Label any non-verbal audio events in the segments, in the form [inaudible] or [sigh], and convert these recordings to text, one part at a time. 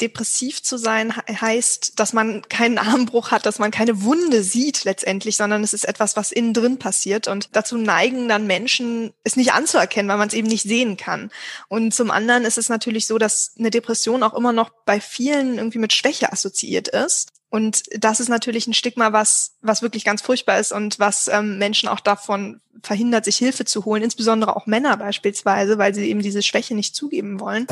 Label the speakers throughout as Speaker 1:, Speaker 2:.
Speaker 1: depressiv zu sein heißt, dass man keinen Armbruch hat, dass man keine Wunde sieht letztendlich, sondern es ist etwas, was innen drin passiert. Und dazu neigen dann Menschen, es nicht anzuerkennen, weil man es eben nicht sehen kann. Und zum anderen ist es natürlich so, dass eine Depression auch immer noch bei vielen irgendwie mit Schwäche assoziiert ist. Und das ist natürlich ein Stigma, was, was wirklich ganz furchtbar ist und was ähm, Menschen auch davon verhindert, sich Hilfe zu holen, insbesondere auch Männer beispielsweise, weil sie eben diese Schwäche nicht zugeben wollen.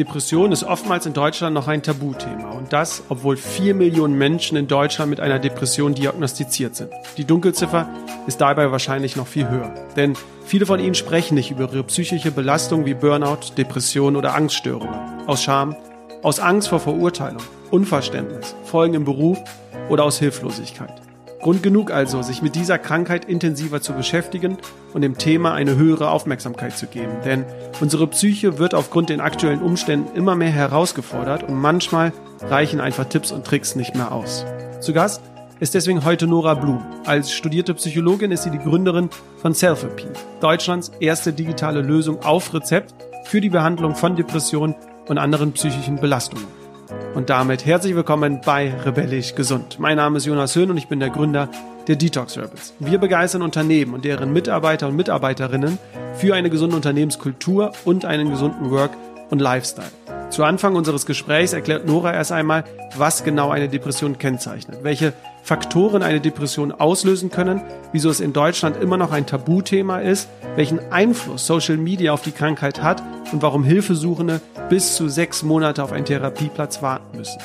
Speaker 2: Depression ist oftmals in Deutschland noch ein Tabuthema. Und das, obwohl vier Millionen Menschen in Deutschland mit einer Depression diagnostiziert sind. Die Dunkelziffer ist dabei wahrscheinlich noch viel höher. Denn viele von ihnen sprechen nicht über ihre psychische Belastung wie Burnout, Depression oder Angststörungen. Aus Scham, aus Angst vor Verurteilung, Unverständnis, Folgen im Beruf oder aus Hilflosigkeit. Grund genug also, sich mit dieser Krankheit intensiver zu beschäftigen und dem Thema eine höhere Aufmerksamkeit zu geben. Denn unsere Psyche wird aufgrund den aktuellen Umständen immer mehr herausgefordert und manchmal reichen einfach Tipps und Tricks nicht mehr aus. Zu Gast ist deswegen heute Nora Blum. Als studierte Psychologin ist sie die Gründerin von Selfie, Deutschlands erste digitale Lösung auf Rezept für die Behandlung von Depressionen und anderen psychischen Belastungen. Und damit herzlich willkommen bei Rebellisch Gesund. Mein Name ist Jonas Höhn und ich bin der Gründer der Detox Rebels. Wir begeistern Unternehmen und deren Mitarbeiter und Mitarbeiterinnen für eine gesunde Unternehmenskultur und einen gesunden Work- und Lifestyle. Zu Anfang unseres Gesprächs erklärt Nora erst einmal, was genau eine Depression kennzeichnet, welche Faktoren eine Depression auslösen können, wieso es in Deutschland immer noch ein Tabuthema ist, welchen Einfluss Social Media auf die Krankheit hat und warum Hilfesuchende bis zu sechs Monate auf einen Therapieplatz warten müssen.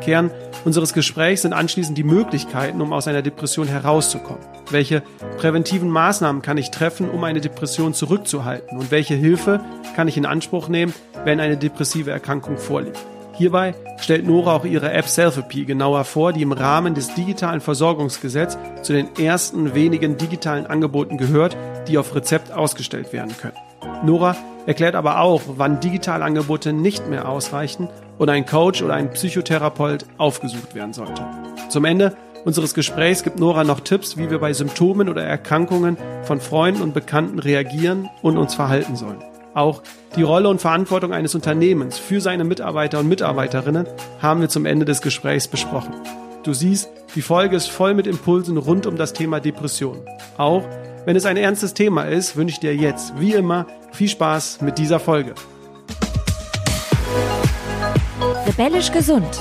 Speaker 2: Kern unseres Gesprächs sind anschließend die Möglichkeiten, um aus einer Depression herauszukommen. Welche präventiven Maßnahmen kann ich treffen, um eine Depression zurückzuhalten? Und welche Hilfe kann ich in Anspruch nehmen, wenn eine depressive Erkrankung vorliegt? Hierbei stellt Nora auch ihre App Selfie genauer vor, die im Rahmen des digitalen Versorgungsgesetzes zu den ersten wenigen digitalen Angeboten gehört, die auf Rezept ausgestellt werden können. Nora erklärt aber auch, wann digitale Angebote nicht mehr ausreichen und ein Coach oder ein Psychotherapeut aufgesucht werden sollte. Zum Ende unseres Gesprächs gibt Nora noch Tipps, wie wir bei Symptomen oder Erkrankungen von Freunden und Bekannten reagieren und uns verhalten sollen. Auch die Rolle und Verantwortung eines Unternehmens für seine Mitarbeiter und Mitarbeiterinnen haben wir zum Ende des Gesprächs besprochen. Du siehst, die Folge ist voll mit Impulsen rund um das Thema Depression. Auch wenn es ein ernstes Thema ist, wünsche ich dir jetzt, wie immer, viel Spaß mit dieser Folge.
Speaker 3: Rebellisch gesund.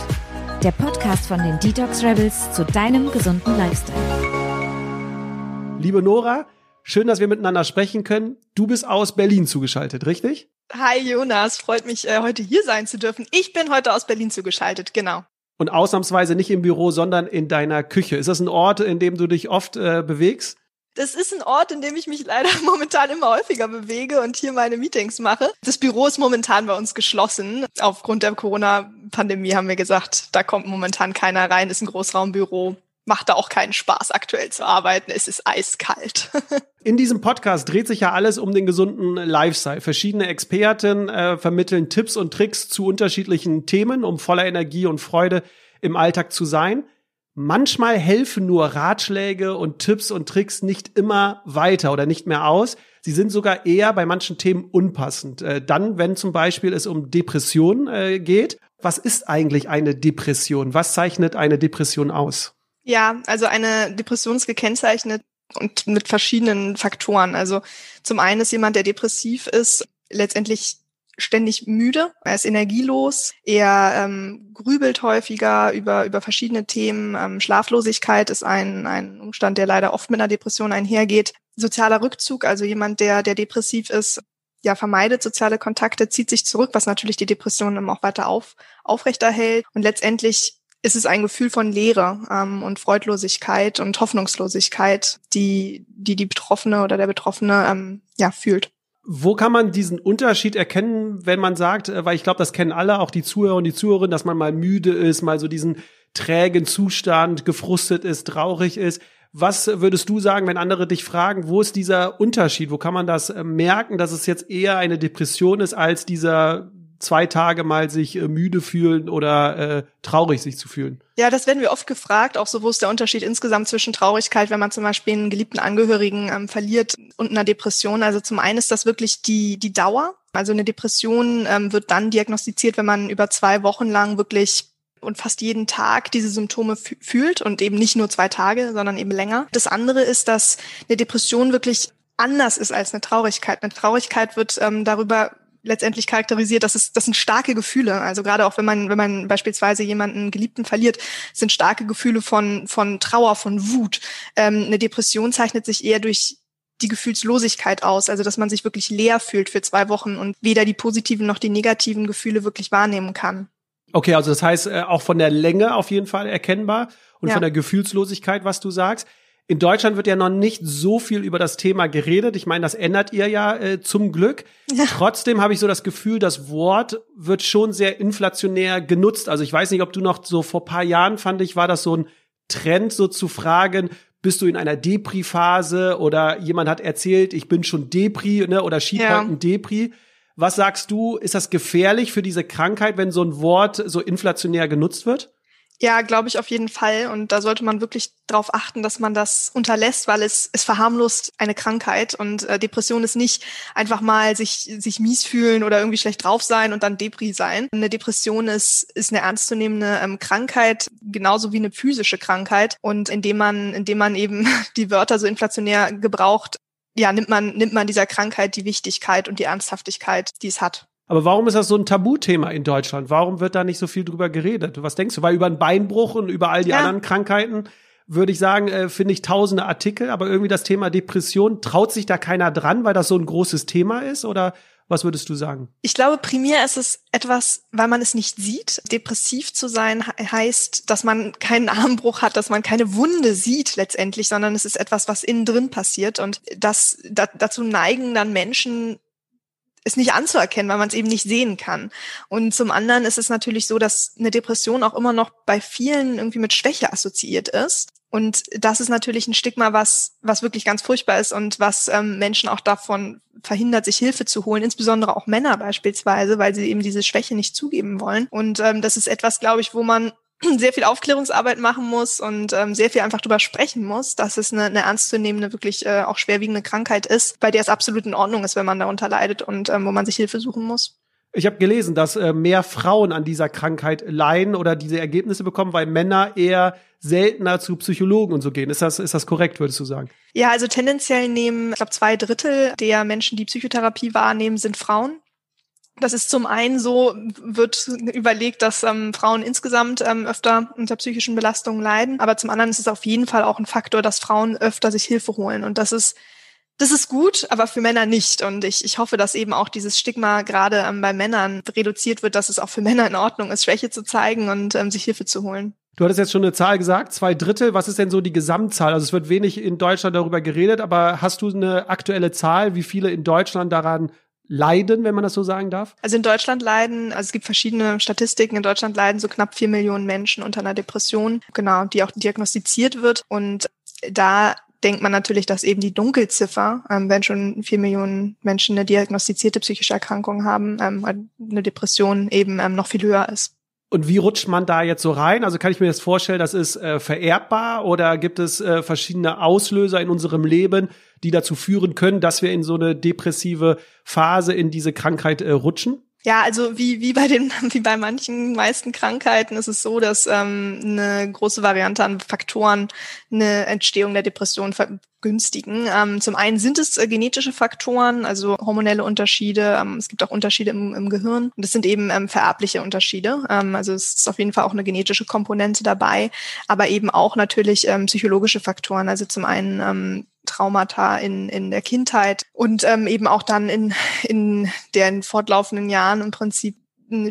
Speaker 3: Der Podcast von den Detox Rebels zu deinem gesunden Lifestyle.
Speaker 2: Liebe Nora, schön, dass wir miteinander sprechen können. Du bist aus Berlin zugeschaltet, richtig?
Speaker 1: Hi Jonas, freut mich, äh, heute hier sein zu dürfen. Ich bin heute aus Berlin zugeschaltet, genau.
Speaker 2: Und ausnahmsweise nicht im Büro, sondern in deiner Küche. Ist das ein Ort, in dem du dich oft äh, bewegst?
Speaker 1: Das ist ein Ort, in dem ich mich leider [laughs] momentan immer häufiger bewege und hier meine Meetings mache. Das Büro ist momentan bei uns geschlossen. Aufgrund der Corona-Pandemie haben wir gesagt, da kommt momentan keiner rein, ist ein Großraumbüro. Macht da auch keinen Spaß, aktuell zu arbeiten. Es ist eiskalt. [laughs]
Speaker 2: In diesem Podcast dreht sich ja alles um den gesunden Lifestyle. Verschiedene Experten äh, vermitteln Tipps und Tricks zu unterschiedlichen Themen, um voller Energie und Freude im Alltag zu sein. Manchmal helfen nur Ratschläge und Tipps und Tricks nicht immer weiter oder nicht mehr aus. Sie sind sogar eher bei manchen Themen unpassend. Äh, dann, wenn zum Beispiel es um Depressionen äh, geht. Was ist eigentlich eine Depression? Was zeichnet eine Depression aus?
Speaker 1: Ja, also eine Depression ist gekennzeichnet und mit verschiedenen Faktoren. Also zum einen ist jemand, der depressiv ist, letztendlich ständig müde, er ist energielos, er ähm, grübelt häufiger über, über verschiedene Themen. Ähm, Schlaflosigkeit ist ein, ein Umstand, der leider oft mit einer Depression einhergeht. Sozialer Rückzug, also jemand, der, der depressiv ist, ja, vermeidet soziale Kontakte, zieht sich zurück, was natürlich die Depression auch weiter auf, aufrechterhält. Und letztendlich ist es ein Gefühl von Leere ähm, und Freudlosigkeit und Hoffnungslosigkeit, die die, die Betroffene oder der Betroffene ähm, ja, fühlt.
Speaker 2: Wo kann man diesen Unterschied erkennen, wenn man sagt, äh, weil ich glaube, das kennen alle, auch die Zuhörer und die Zuhörerinnen, dass man mal müde ist, mal so diesen trägen Zustand, gefrustet ist, traurig ist. Was würdest du sagen, wenn andere dich fragen, wo ist dieser Unterschied? Wo kann man das äh, merken, dass es jetzt eher eine Depression ist als dieser zwei Tage mal sich äh, müde fühlen oder äh, traurig sich zu fühlen?
Speaker 1: Ja, das werden wir oft gefragt, auch so, wo ist der Unterschied insgesamt zwischen Traurigkeit, wenn man zum Beispiel einen geliebten Angehörigen ähm, verliert und einer Depression. Also zum einen ist das wirklich die, die Dauer. Also eine Depression ähm, wird dann diagnostiziert, wenn man über zwei Wochen lang wirklich und fast jeden Tag diese Symptome fühlt und eben nicht nur zwei Tage, sondern eben länger. Das andere ist, dass eine Depression wirklich anders ist als eine Traurigkeit. Eine Traurigkeit wird ähm, darüber letztendlich charakterisiert, dass es das sind starke Gefühle. Also gerade auch wenn man wenn man beispielsweise jemanden Geliebten verliert, sind starke Gefühle von von Trauer, von Wut. Ähm, eine Depression zeichnet sich eher durch die Gefühlslosigkeit aus, also dass man sich wirklich leer fühlt für zwei Wochen und weder die positiven noch die negativen Gefühle wirklich wahrnehmen kann.
Speaker 2: Okay, also das heißt äh, auch von der Länge auf jeden Fall erkennbar und ja. von der Gefühlslosigkeit, was du sagst. In Deutschland wird ja noch nicht so viel über das Thema geredet. Ich meine, das ändert ihr ja äh, zum Glück. Ja. Trotzdem habe ich so das Gefühl, das Wort wird schon sehr inflationär genutzt. Also ich weiß nicht, ob du noch so vor paar Jahren fand ich, war das so ein Trend, so zu fragen, bist du in einer Depri-Phase oder jemand hat erzählt, ich bin schon Depri, ne, oder schiebt ja. ein Depri. Was sagst du, ist das gefährlich für diese Krankheit, wenn so ein Wort so inflationär genutzt wird?
Speaker 1: Ja, glaube ich auf jeden Fall. Und da sollte man wirklich darauf achten, dass man das unterlässt, weil es, es verharmlost eine Krankheit. Und äh, Depression ist nicht einfach mal sich, sich mies fühlen oder irgendwie schlecht drauf sein und dann Depri sein. Eine Depression ist, ist eine ernstzunehmende ähm, Krankheit, genauso wie eine physische Krankheit. Und indem man, indem man eben [laughs] die Wörter so inflationär gebraucht, ja, nimmt man, nimmt man dieser Krankheit die Wichtigkeit und die Ernsthaftigkeit, die es hat.
Speaker 2: Aber warum ist das so ein Tabuthema in Deutschland? Warum wird da nicht so viel drüber geredet? Was denkst du? Weil über einen Beinbruch und über all die ja. anderen Krankheiten würde ich sagen, äh, finde ich tausende Artikel, aber irgendwie das Thema Depression, traut sich da keiner dran, weil das so ein großes Thema ist? Oder was würdest du sagen?
Speaker 1: Ich glaube, primär ist es etwas, weil man es nicht sieht. Depressiv zu sein heißt, dass man keinen Armbruch hat, dass man keine Wunde sieht letztendlich, sondern es ist etwas, was innen drin passiert. Und das, da, dazu neigen dann Menschen, es nicht anzuerkennen, weil man es eben nicht sehen kann. Und zum anderen ist es natürlich so, dass eine Depression auch immer noch bei vielen irgendwie mit Schwäche assoziiert ist. Und das ist natürlich ein Stigma, was, was wirklich ganz furchtbar ist und was ähm, Menschen auch davon verhindert, sich Hilfe zu holen, insbesondere auch Männer beispielsweise, weil sie eben diese Schwäche nicht zugeben wollen. Und ähm, das ist etwas, glaube ich, wo man sehr viel Aufklärungsarbeit machen muss und ähm, sehr viel einfach drüber sprechen muss, dass es eine, eine ernstzunehmende, wirklich äh, auch schwerwiegende Krankheit ist, bei der es absolut in Ordnung ist, wenn man darunter leidet und ähm, wo man sich Hilfe suchen muss.
Speaker 2: Ich habe gelesen, dass äh, mehr Frauen an dieser Krankheit leiden oder diese Ergebnisse bekommen, weil Männer eher seltener zu Psychologen und so gehen. Ist das, ist das korrekt, würdest du sagen?
Speaker 1: Ja, also tendenziell nehmen, ich glaube, zwei Drittel der Menschen, die Psychotherapie wahrnehmen, sind Frauen. Das ist zum einen so, wird überlegt, dass ähm, Frauen insgesamt ähm, öfter unter psychischen Belastungen leiden. Aber zum anderen ist es auf jeden Fall auch ein Faktor, dass Frauen öfter sich Hilfe holen. Und das ist, das ist gut, aber für Männer nicht. Und ich, ich hoffe, dass eben auch dieses Stigma gerade ähm, bei Männern reduziert wird, dass es auch für [laughs] Männer in Ordnung ist, Schwäche zu zeigen und ähm, sich Hilfe zu holen.
Speaker 2: Du hattest jetzt schon eine Zahl gesagt, zwei Drittel. Was ist denn so die Gesamtzahl? Also es wird wenig in Deutschland darüber geredet, aber hast du eine aktuelle Zahl, wie viele in Deutschland daran leiden, wenn man das so sagen darf?
Speaker 1: Also in Deutschland leiden, also es gibt verschiedene Statistiken, in Deutschland leiden so knapp vier Millionen Menschen unter einer Depression, genau, die auch diagnostiziert wird. Und da denkt man natürlich, dass eben die Dunkelziffer, ähm, wenn schon vier Millionen Menschen eine diagnostizierte psychische Erkrankung haben, ähm, eine Depression eben ähm, noch viel höher ist.
Speaker 2: Und wie rutscht man da jetzt so rein? Also kann ich mir das vorstellen, das ist äh, vererbbar oder gibt es äh, verschiedene Auslöser in unserem Leben, die dazu führen können, dass wir in so eine depressive Phase in diese Krankheit äh, rutschen?
Speaker 1: Ja, also wie, wie bei den, [laughs] wie bei manchen meisten Krankheiten ist es so, dass ähm, eine große Variante an Faktoren eine Entstehung der Depression begünstigen. Ähm, zum einen sind es äh, genetische Faktoren, also hormonelle Unterschiede. Ähm, es gibt auch Unterschiede im, im Gehirn. Und das sind eben ähm, vererbliche Unterschiede. Ähm, also es ist auf jeden Fall auch eine genetische Komponente dabei, aber eben auch natürlich ähm, psychologische Faktoren. Also zum einen ähm, Traumata in, in der Kindheit und ähm, eben auch dann in, in den fortlaufenden Jahren im Prinzip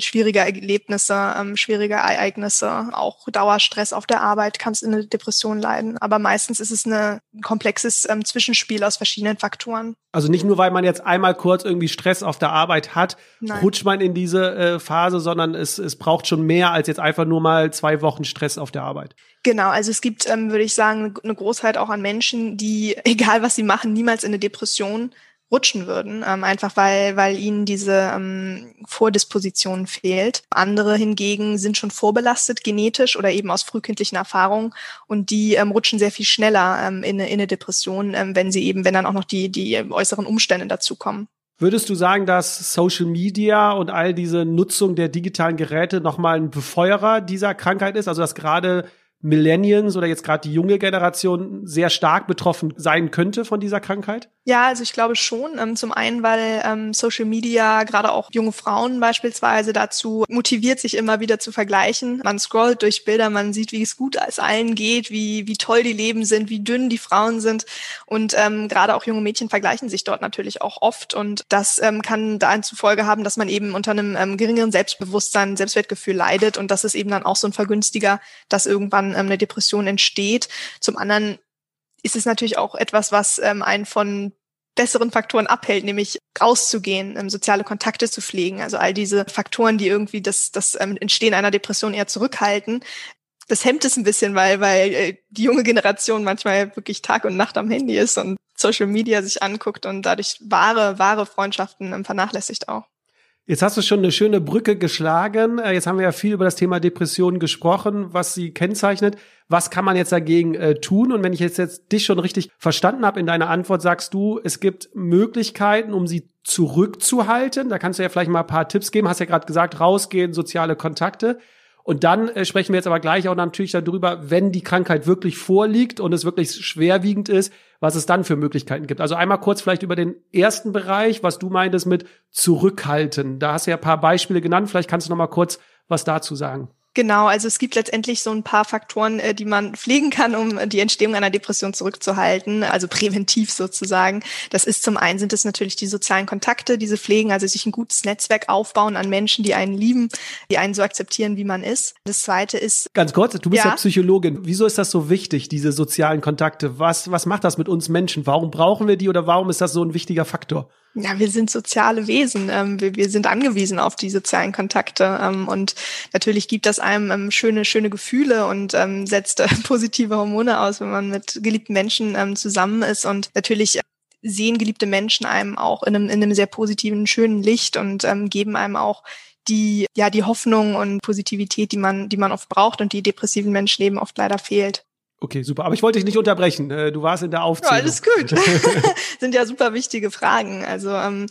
Speaker 1: schwierige Erlebnisse, ähm, schwierige Ereignisse, auch Dauerstress auf der Arbeit, kannst in eine Depression leiden. Aber meistens ist es eine, ein komplexes ähm, Zwischenspiel aus verschiedenen Faktoren.
Speaker 2: Also nicht nur, weil man jetzt einmal kurz irgendwie Stress auf der Arbeit hat, Nein. rutscht man in diese äh, Phase, sondern es, es braucht schon mehr als jetzt einfach nur mal zwei Wochen Stress auf der Arbeit.
Speaker 1: Genau, also es gibt, ähm, würde ich sagen, eine Großheit auch an Menschen, die, [laughs] egal was sie machen, niemals in eine Depression rutschen würden, ähm, einfach weil, weil ihnen diese ähm, Vordisposition fehlt. Andere hingegen sind schon vorbelastet genetisch oder eben aus frühkindlichen Erfahrungen und die ähm, rutschen sehr viel schneller ähm, in, in eine Depression, ähm, wenn sie eben, wenn dann auch noch die, die äußeren Umstände dazukommen.
Speaker 2: Würdest du sagen, dass Social Media und all diese Nutzung der digitalen Geräte nochmal ein Befeuerer dieser Krankheit ist? Also dass gerade Millennials oder jetzt gerade die junge Generation sehr stark betroffen sein könnte von dieser Krankheit?
Speaker 1: Ja, also ich glaube schon. Ähm, zum einen, weil ähm, Social Media gerade auch junge Frauen beispielsweise dazu motiviert, sich immer wieder zu vergleichen. Man scrollt durch Bilder, man sieht, wie es gut es allen geht, wie, wie toll die Leben sind, wie dünn die Frauen sind. Und ähm, gerade auch junge Mädchen vergleichen sich dort natürlich auch oft. Und das ähm, kann da zur Folge haben, dass man eben unter einem ähm, geringeren Selbstbewusstsein, Selbstwertgefühl leidet. Und das ist eben dann auch so ein Vergünstiger, dass irgendwann ähm, eine Depression entsteht. Zum anderen ist es natürlich auch etwas, was ähm, einen von besseren Faktoren abhält, nämlich rauszugehen, ähm, soziale Kontakte zu pflegen. Also all diese Faktoren, die irgendwie das, das ähm, Entstehen einer Depression eher zurückhalten. Das hemmt es ein bisschen, weil, weil äh, die junge Generation manchmal wirklich Tag und Nacht am Handy ist und Social Media sich anguckt und dadurch wahre, wahre Freundschaften ähm, vernachlässigt auch.
Speaker 2: Jetzt hast du schon eine schöne Brücke geschlagen. Äh, jetzt haben wir ja viel über das Thema Depressionen gesprochen, was sie kennzeichnet. Was kann man jetzt dagegen äh, tun? Und wenn ich jetzt, jetzt dich schon richtig verstanden habe in deiner Antwort, sagst du, es gibt Möglichkeiten, um sie zurückzuhalten. Da kannst du ja vielleicht mal ein paar Tipps geben. Hast ja gerade gesagt, rausgehen, soziale Kontakte. Und dann äh, sprechen wir jetzt aber gleich auch natürlich darüber, wenn die Krankheit wirklich vorliegt und es wirklich schwerwiegend ist, was es dann für Möglichkeiten gibt. Also einmal kurz vielleicht über den ersten Bereich, was du meintest mit zurückhalten. Da hast du ja ein paar Beispiele genannt. Vielleicht kannst du noch mal kurz was dazu sagen.
Speaker 1: Genau, also es gibt letztendlich so ein paar Faktoren, äh, die man pflegen kann, um die Entstehung einer Depression zurückzuhalten, also präventiv sozusagen. Das ist zum einen sind es natürlich die sozialen Kontakte, diese pflegen, also sich ein gutes Netzwerk aufbauen an Menschen, die einen lieben, die einen so akzeptieren, wie man ist. Das zweite ist
Speaker 2: Ganz kurz, du bist ja, ja Psychologin. Wieso ist das so wichtig, diese sozialen Kontakte? Was was macht das mit uns Menschen? Warum brauchen wir die oder warum ist das so ein wichtiger Faktor?
Speaker 1: Ja, wir sind soziale Wesen. Ähm, wir, sind angewiesen auf die sozialen Kontakte. Ähm, und natürlich gibt das einem ähm, schöne, schöne Gefühle und setzt äh, [laughs] positive Hormone aus, wenn man mit geliebten Menschen zusammen ist. Und natürlich sehen geliebte Menschen einem auch in einem, in einem sehr positiven, schönen Licht und geben einem auch die, ja, die Hoffnung und Positivität, die man, die man oft braucht und die depressiven Menschen eben oft leider fehlt.
Speaker 2: Okay, super. Aber ich wollte dich nicht unterbrechen. Äh, du warst in der Aufzählung.
Speaker 1: Ja, alles gut. [laughs] [laughs] Sind ja super wichtige Fragen. Also ähm,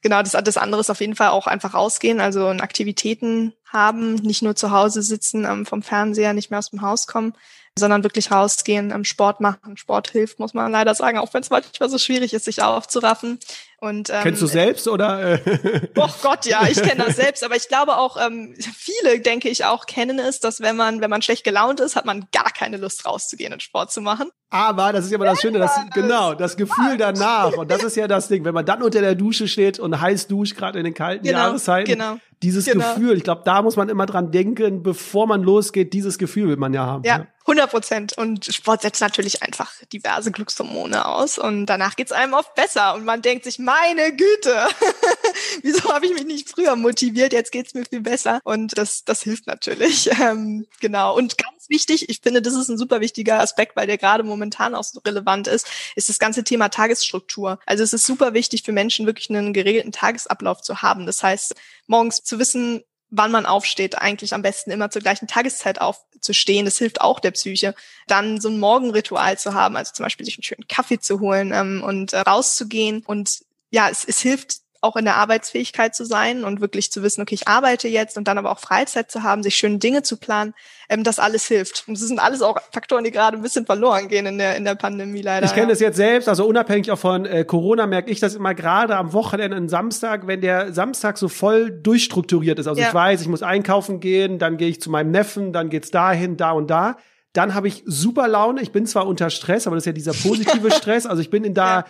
Speaker 1: genau, das, das andere ist auf jeden Fall auch einfach rausgehen, also Aktivitäten haben, nicht nur zu Hause sitzen, ähm, vom Fernseher, nicht mehr aus dem Haus kommen sondern wirklich rausgehen, ähm, Sport machen. Sport hilft, muss man leider sagen, auch wenn es manchmal so schwierig ist, sich aufzuraffen. Und,
Speaker 2: ähm, Kennst du selbst oder? [laughs]
Speaker 1: Oh Gott, ja, ich kenne das selbst. Aber ich glaube auch, ähm, viele, denke ich, auch kennen es, dass wenn man, wenn man schlecht gelaunt ist, hat man gar keine Lust rauszugehen und Sport zu machen.
Speaker 2: Aber das ist ja immer das Schöne, das, genau, das Gefühl danach. Und das [laughs] ist ja das Ding, wenn man dann unter der Dusche steht und heiß duscht, gerade in den kalten genau, Jahreszeiten. Genau dieses genau. Gefühl, ich glaube, da muss man immer dran denken, bevor man losgeht, dieses Gefühl will man ja haben.
Speaker 1: Ja, 100 Prozent. Und Sport setzt natürlich einfach diverse Glückshormone aus und danach geht's einem oft besser und man denkt sich, meine Güte, [laughs] wieso habe ich mich nicht früher motiviert, jetzt geht's mir viel besser und das, das hilft natürlich. [laughs] Ähm, genau. Und ganz wichtig, ich finde, das ist ein super wichtiger Aspekt, weil der gerade momentan auch so relevant ist, ist das ganze Thema Tagesstruktur. Also es ist super wichtig für Menschen, wirklich einen geregelten Tagesablauf zu haben. Das heißt, morgens zu wissen, wann man aufsteht, eigentlich am besten immer zur gleichen Tageszeit aufzustehen. Das hilft auch der Psyche. Dann so ein Morgenritual zu haben, also zum Beispiel sich einen schönen Kaffee zu holen ähm, und äh, rauszugehen. Und ja, es, es hilft auch in der Arbeitsfähigkeit zu sein und wirklich zu wissen, okay, ich arbeite jetzt und dann aber auch Freizeit zu haben, sich schöne Dinge zu planen, ähm, das alles hilft. Und das sind alles auch Faktoren, die gerade ein bisschen verloren gehen in der, in der Pandemie leider.
Speaker 2: Ich kenne ja. das jetzt selbst, also unabhängig auch von äh, Corona merke ich das immer gerade am Wochenende, am Samstag, wenn der Samstag so voll durchstrukturiert ist. Also ja. ich weiß, ich muss einkaufen gehen, dann gehe ich zu meinem Neffen, dann geht's dahin, da und da. Dann habe ich super Laune. Ich bin zwar unter Stress, aber das ist ja dieser positive [laughs] Stress. Also ich bin in da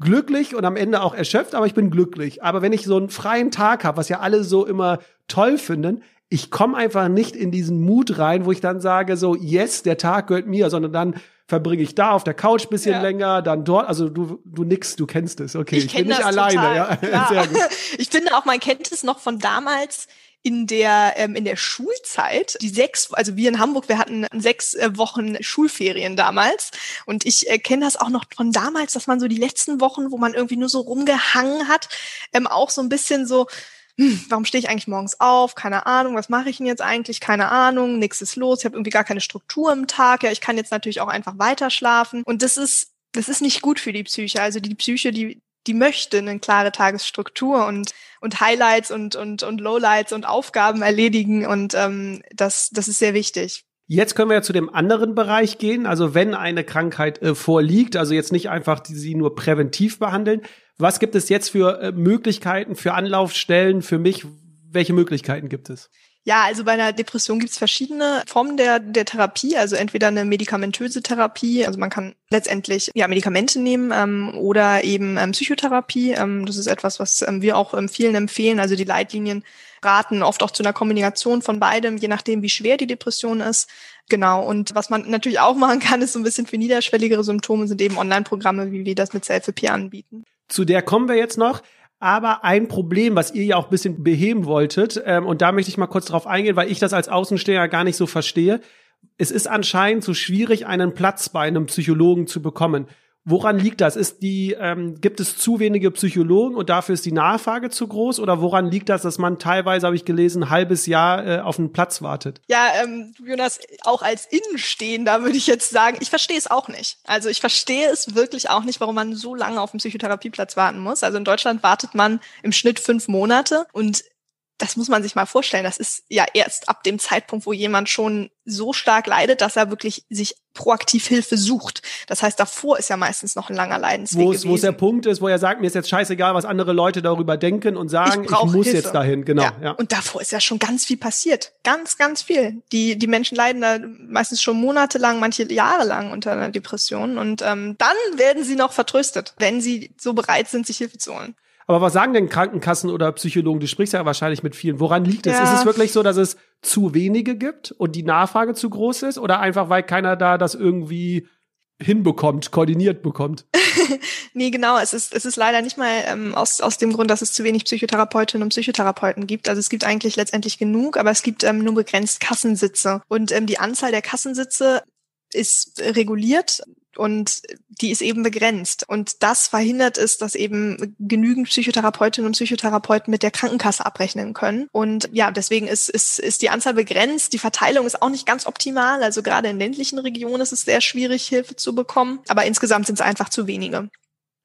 Speaker 2: glücklich und am Ende auch erschöpft, aber ich bin glücklich. Aber wenn ich so einen freien Tag habe, was ja alle so immer toll finden, ich komme einfach nicht in diesen Mut rein, wo ich dann sage, so, yes, der Tag gehört mir, sondern dann verbringe ich da auf der Couch bisschen ja. länger, dann dort, also du, du nix, du kennst es, okay,
Speaker 1: ich, ich bin nicht alleine, total. ja. [laughs] [laughs] Ich finde auch, man kennt es noch von damals, in der ähm, in der Schulzeit die sechs also wir in Hamburg wir hatten sechs äh, Wochen Schulferien damals und ich äh, kenne das auch noch von damals dass man so die letzten Wochen wo man irgendwie nur so rumgehangen hat ähm, auch so ein bisschen so hm, warum stehe ich eigentlich morgens auf? Keine Ahnung, was mache ich denn jetzt eigentlich? Keine Ahnung, nichts ist los, ich habe irgendwie gar keine Struktur im Tag. Ja, ich kann jetzt natürlich auch einfach weiter schlafen. Und das ist, das ist nicht gut für die Psyche. Also die Psyche, die die möchte eine klare Tagesstruktur und, und Highlights und, und, und Lowlights und Aufgaben erledigen. Und ähm, das, das ist sehr wichtig.
Speaker 2: Jetzt können wir ja zu dem anderen Bereich gehen. Also wenn eine Krankheit äh, vorliegt, also jetzt nicht einfach die, sie nur präventiv behandeln. Was gibt es jetzt für äh, Möglichkeiten, für Anlaufstellen, für mich? Welche Möglichkeiten gibt es?
Speaker 1: Ja, also bei einer Depression gibt es verschiedene Formen der, der Therapie, also entweder eine medikamentöse Therapie, also man kann letztendlich ja Medikamente nehmen ähm, oder eben ähm, Psychotherapie. Ähm, das ist etwas, was ähm, wir auch ähm, vielen empfehlen. Also die Leitlinien raten oft auch zu einer Kombination von beidem, je nachdem, wie schwer die Depression ist. Genau. Und was man natürlich auch machen kann, ist so ein bisschen für niederschwelligere Symptome sind eben Online-Programme, wie wir das mit Selfie anbieten.
Speaker 2: Zu der kommen wir jetzt noch. Aber ein Problem, was ihr ja auch ein bisschen beheben wolltet, ähm, und da möchte ich mal kurz drauf eingehen, weil ich das als Außensteher gar nicht so verstehe. Es ist anscheinend so schwierig, einen Platz bei einem Psychologen zu bekommen. Woran liegt das? Ist die, ähm, gibt es zu wenige Psychologen und dafür ist die Nachfrage zu groß? Oder woran liegt das, dass man teilweise, habe ich gelesen, ein halbes Jahr äh, auf einen Platz wartet?
Speaker 1: Ja, ähm, Jonas, auch als Innenstehender würde ich jetzt sagen, ich verstehe es auch nicht. Also ich verstehe es wirklich auch nicht, warum man so lange auf einen Psychotherapieplatz warten muss. Also in Deutschland wartet man im Schnitt fünf Monate und das muss man sich mal vorstellen. Das ist ja erst ab dem Zeitpunkt, wo jemand schon so stark leidet, dass er wirklich sich proaktiv Hilfe sucht. Das heißt, davor ist ja meistens noch ein langer Leidensweg
Speaker 2: wo es, Wo es der Punkt ist, wo er sagt, mir ist jetzt scheißegal, was andere Leute darüber denken und sagen, ich, ich muss Hilfe. jetzt dahin. Genau. Ja.
Speaker 1: ja. Und davor ist ja schon ganz viel passiert. Ganz, ganz viel. Die, die Menschen leiden da meistens schon monatelang, manche Jahre lang unter einer Depression. Und ähm, dann werden sie noch vertröstet, wenn sie so bereit sind, sich Hilfe zu holen.
Speaker 2: Aber was sagen denn Krankenkassen oder Psychologen? Du sprichst ja wahrscheinlich mit vielen. Woran liegt es? Ja. Ist es wirklich so, dass es zu wenige gibt und die Nachfrage zu groß ist? Oder einfach, weil keiner da das irgendwie hinbekommt, koordiniert bekommt? [laughs]
Speaker 1: nee, genau. Es ist, es ist leider nicht mal ähm, aus, aus dem Grund, dass es zu wenig Psychotherapeutinnen und Psychotherapeuten gibt. Also es gibt eigentlich letztendlich genug, aber es gibt ähm, nur begrenzt Kassensitze. Und ähm, die Anzahl der Kassensitze ist reguliert und die ist eben begrenzt. Und das verhindert es, dass eben genügend Psychotherapeutinnen und Psychotherapeuten mit der Krankenkasse abrechnen können. Und ja, deswegen ist, ist, ist die Anzahl begrenzt. Die Verteilung ist auch nicht ganz optimal. Also gerade in ländlichen Regionen ist es sehr schwierig, Hilfe zu bekommen. Aber insgesamt sind es einfach zu wenige.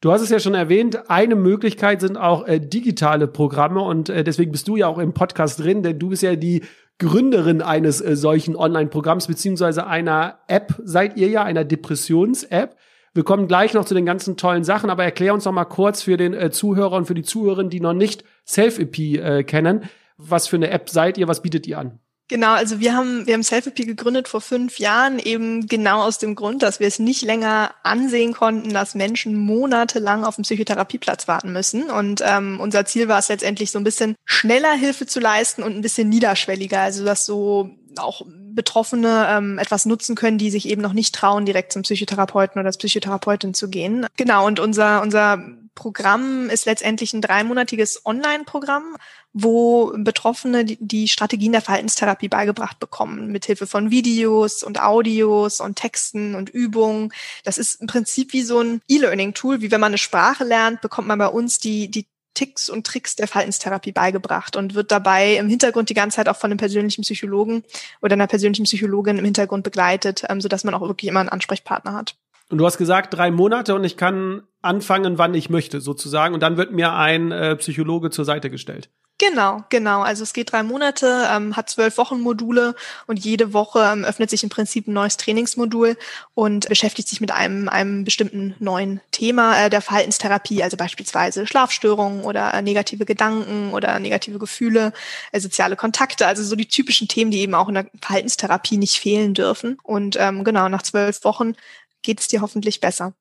Speaker 2: Du hast es ja schon erwähnt, eine Möglichkeit sind auch äh, digitale Programme und äh, deswegen bist du ja auch im Podcast drin, denn du bist ja die Gründerin eines äh, solchen Online-Programms beziehungsweise einer App. Seid ihr ja einer Depressions-App? Wir kommen gleich noch zu den ganzen tollen Sachen, aber erklär uns noch mal kurz für den äh, Zuhörer und für die Zuhörerinnen, die noch nicht Self-EP äh, kennen. Was für eine App seid ihr? Was bietet ihr an?
Speaker 1: Genau, also wir haben, wir haben Selfie gegründet vor fünf Jahren, eben genau aus dem Grund, dass wir es nicht länger ansehen konnten, dass Menschen monatelang auf dem Psychotherapieplatz warten müssen. Und ähm, unser Ziel war es letztendlich so ein bisschen schneller Hilfe zu leisten und ein bisschen niederschwelliger, also dass so auch Betroffene ähm, etwas nutzen können, die sich eben noch nicht trauen, direkt zum Psychotherapeuten oder Psychotherapeutin zu gehen. Genau, und unser, unser Programm ist letztendlich ein dreimonatiges Online-Programm, wo Betroffene die, Strategien der Verhaltenstherapie beigebracht bekommen, mithilfe von Videos und Audios und Texten und Übungen. Das ist im Prinzip wie so ein E-Learning-Tool, wie wenn man eine Sprache lernt, bekommt man bei uns die, die Ticks und Tricks der Verhaltenstherapie beigebracht und wird dabei im Hintergrund die ganze Zeit auch von einem persönlichen Psychologen oder einer persönlichen Psychologin im Hintergrund begleitet, ähm, sodass man auch wirklich immer einen Ansprechpartner hat.
Speaker 2: Und du hast gesagt, drei Monate und ich kann anfangen, wann ich möchte, sozusagen. Und dann wird mir ein äh, Psychologe zur Seite gestellt.
Speaker 1: Genau, genau. Also es geht drei Monate, ähm, hat zwölf Wochen Module und jede Woche ähm, öffnet sich im Prinzip ein neues Trainingsmodul und beschäftigt sich mit einem, einem bestimmten neuen Thema äh, der Verhaltenstherapie, also beispielsweise Schlafstörungen oder äh, negative Gedanken oder negative Gefühle, äh, soziale Kontakte, also so die typischen Themen, die eben auch in der Verhaltenstherapie nicht fehlen dürfen. Und ähm, genau, nach zwölf Wochen geht es dir hoffentlich besser.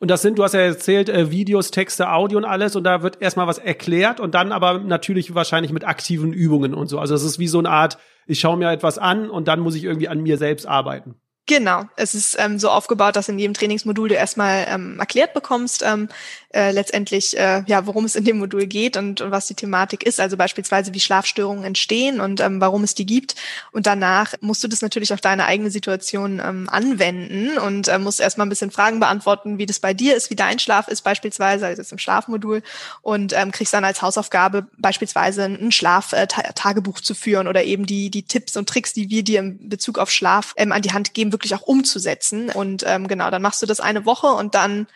Speaker 2: Und das sind, du hast ja erzählt, äh, Videos, Texte, Audio und alles. Und da wird erstmal was erklärt und dann aber natürlich wahrscheinlich mit aktiven Übungen und so. Also es ist wie so eine Art, ich schaue mir etwas an und dann muss ich irgendwie an mir selbst arbeiten.
Speaker 1: Genau, es ist ähm, so aufgebaut, dass in jedem Trainingsmodul du erstmal ähm, erklärt bekommst, ähm, äh, letztendlich, äh, ja, worum es in dem Modul geht und, und was die Thematik ist, also beispielsweise wie Schlafstörungen entstehen und ähm, warum es die gibt. Und danach musst du das natürlich auf deine eigene Situation ähm, anwenden und äh, musst erstmal ein bisschen Fragen beantworten, wie das bei dir ist, wie dein Schlaf ist beispielsweise, also jetzt im Schlafmodul. Und ähm, kriegst dann als Hausaufgabe beispielsweise ein Schlaftagebuch äh, zu führen oder eben die, die Tipps und Tricks, die wir dir in Bezug auf Schlaf ähm, an die Hand geben, wirklich auch umzusetzen. Und ähm, genau, dann machst du das eine Woche und dann